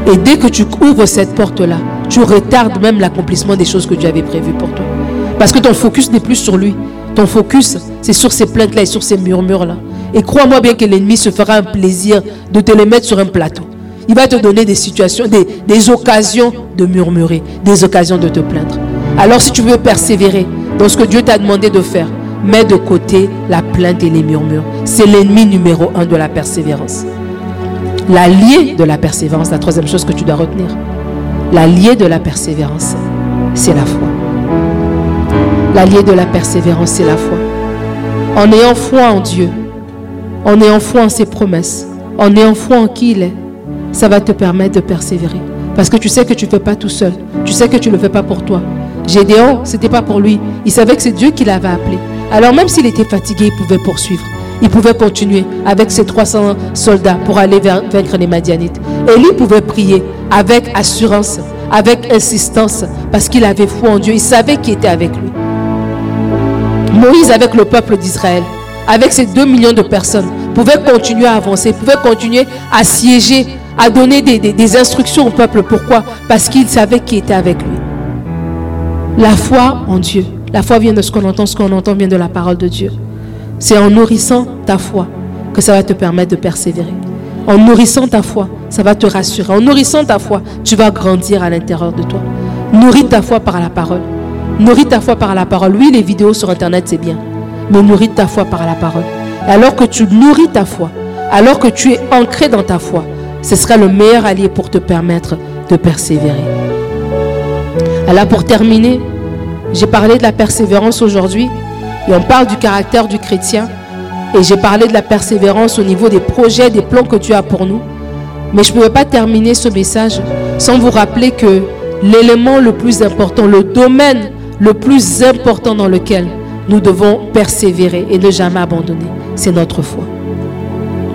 Et dès que tu ouvres cette porte-là, tu retardes même l'accomplissement des choses que Dieu avait prévues pour toi. Parce que ton focus n'est plus sur lui. Ton focus, c'est sur ces plaintes-là et sur ces murmures-là. Et crois-moi bien que l'ennemi se fera un plaisir de te les mettre sur un plateau. Il va te donner des situations, des, des occasions de murmurer, des occasions de te plaindre. Alors si tu veux persévérer dans ce que Dieu t'a demandé de faire, mets de côté la plainte et les murmures. C'est l'ennemi numéro un de la persévérance. L'allié de la persévérance, la troisième chose que tu dois retenir, l'allié de la persévérance, c'est la foi. L'allié de la persévérance, c'est la foi. En ayant foi en Dieu, en ayant foi en ses promesses, en ayant foi en qui il est, ça va te permettre de persévérer. Parce que tu sais que tu ne fais pas tout seul. Tu sais que tu ne le fais pas pour toi. Gédéon, ce n'était pas pour lui. Il savait que c'est Dieu qui l'avait appelé. Alors même s'il était fatigué, il pouvait poursuivre il pouvait continuer avec ses 300 soldats pour aller vaincre les Madianites. Et lui pouvait prier avec assurance, avec insistance, parce qu'il avait foi en Dieu. Il savait qui était avec lui. Moïse avec le peuple d'Israël, avec ses 2 millions de personnes, pouvait continuer à avancer, pouvait continuer à siéger, à donner des, des instructions au peuple. Pourquoi? Parce qu'il savait qui était avec lui. La foi en Dieu. La foi vient de ce qu'on entend, ce qu'on entend vient de la parole de Dieu. C'est en nourrissant ta foi que ça va te permettre de persévérer. En nourrissant ta foi, ça va te rassurer. En nourrissant ta foi, tu vas grandir à l'intérieur de toi. Nourris ta foi par la parole. Nourris ta foi par la parole. Oui, les vidéos sur Internet, c'est bien. Mais nourris ta foi par la parole. Alors que tu nourris ta foi, alors que tu es ancré dans ta foi, ce sera le meilleur allié pour te permettre de persévérer. Alors pour terminer, j'ai parlé de la persévérance aujourd'hui et on parle du caractère du chrétien et j'ai parlé de la persévérance au niveau des projets, des plans que Dieu a pour nous. Mais je ne pouvais pas terminer ce message sans vous rappeler que l'élément le plus important, le domaine le plus important dans lequel nous devons persévérer et ne jamais abandonner, c'est notre foi.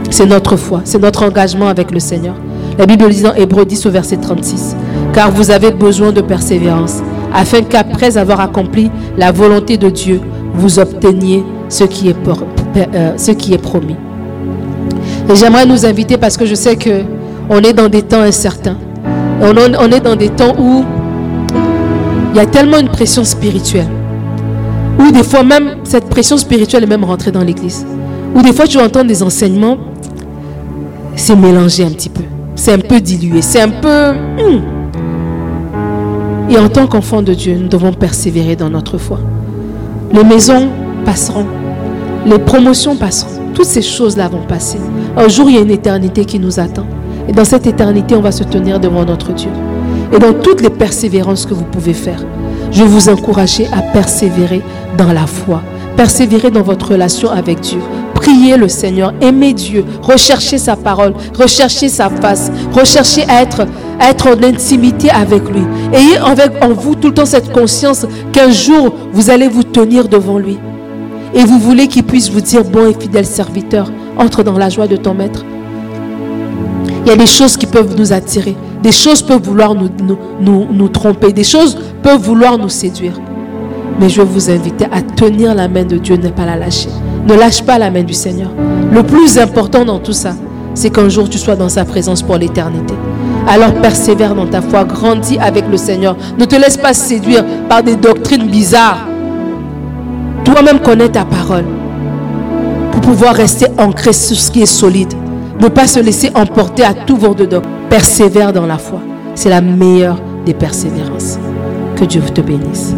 C'est notre foi, c'est notre engagement avec le Seigneur. La Bible dit dans Hébreu 10 au verset 36, car vous avez besoin de persévérance, afin qu'après avoir accompli la volonté de Dieu, vous obteniez ce qui est, euh, ce qui est promis. Et j'aimerais nous inviter parce que je sais que on est dans des temps incertains. On, on est dans des temps où il y a tellement une pression spirituelle. Ou des fois même, cette pression spirituelle est même rentrée dans l'église. Ou des fois tu entends des enseignements, c'est mélangé un petit peu. C'est un peu dilué. C'est un peu... Hmm. Et en tant qu'enfant de Dieu, nous devons persévérer dans notre foi. Les maisons passeront. Les promotions passeront. Toutes ces choses-là vont passer. Un jour, il y a une éternité qui nous attend. Et dans cette éternité, on va se tenir devant notre Dieu. Et dans toutes les persévérances que vous pouvez faire, je vous encourage à persévérer dans la foi, persévérer dans votre relation avec Dieu. Priez le Seigneur, aimez Dieu, recherchez sa parole, recherchez sa face, recherchez à être, être en intimité avec lui. Ayez en vous tout le temps cette conscience qu'un jour, vous allez vous tenir devant lui. Et vous voulez qu'il puisse vous dire, bon et fidèle serviteur, entre dans la joie de ton maître. Il y a des choses qui peuvent nous attirer. Des choses peuvent vouloir nous, tromper. Des choses peuvent vouloir nous séduire. Mais je vais vous inviter à tenir la main de Dieu, ne pas la lâcher. Ne lâche pas la main du Seigneur. Le plus important dans tout ça, c'est qu'un jour tu sois dans sa présence pour l'éternité. Alors persévère dans ta foi, grandis avec le Seigneur. Ne te laisse pas séduire par des doctrines bizarres. Toi-même connais ta parole pour pouvoir rester ancré sur ce qui est solide. Ne pas se laisser emporter à tout vent de doc. Persévère dans la foi. C'est la meilleure des persévérances. Que Dieu te bénisse.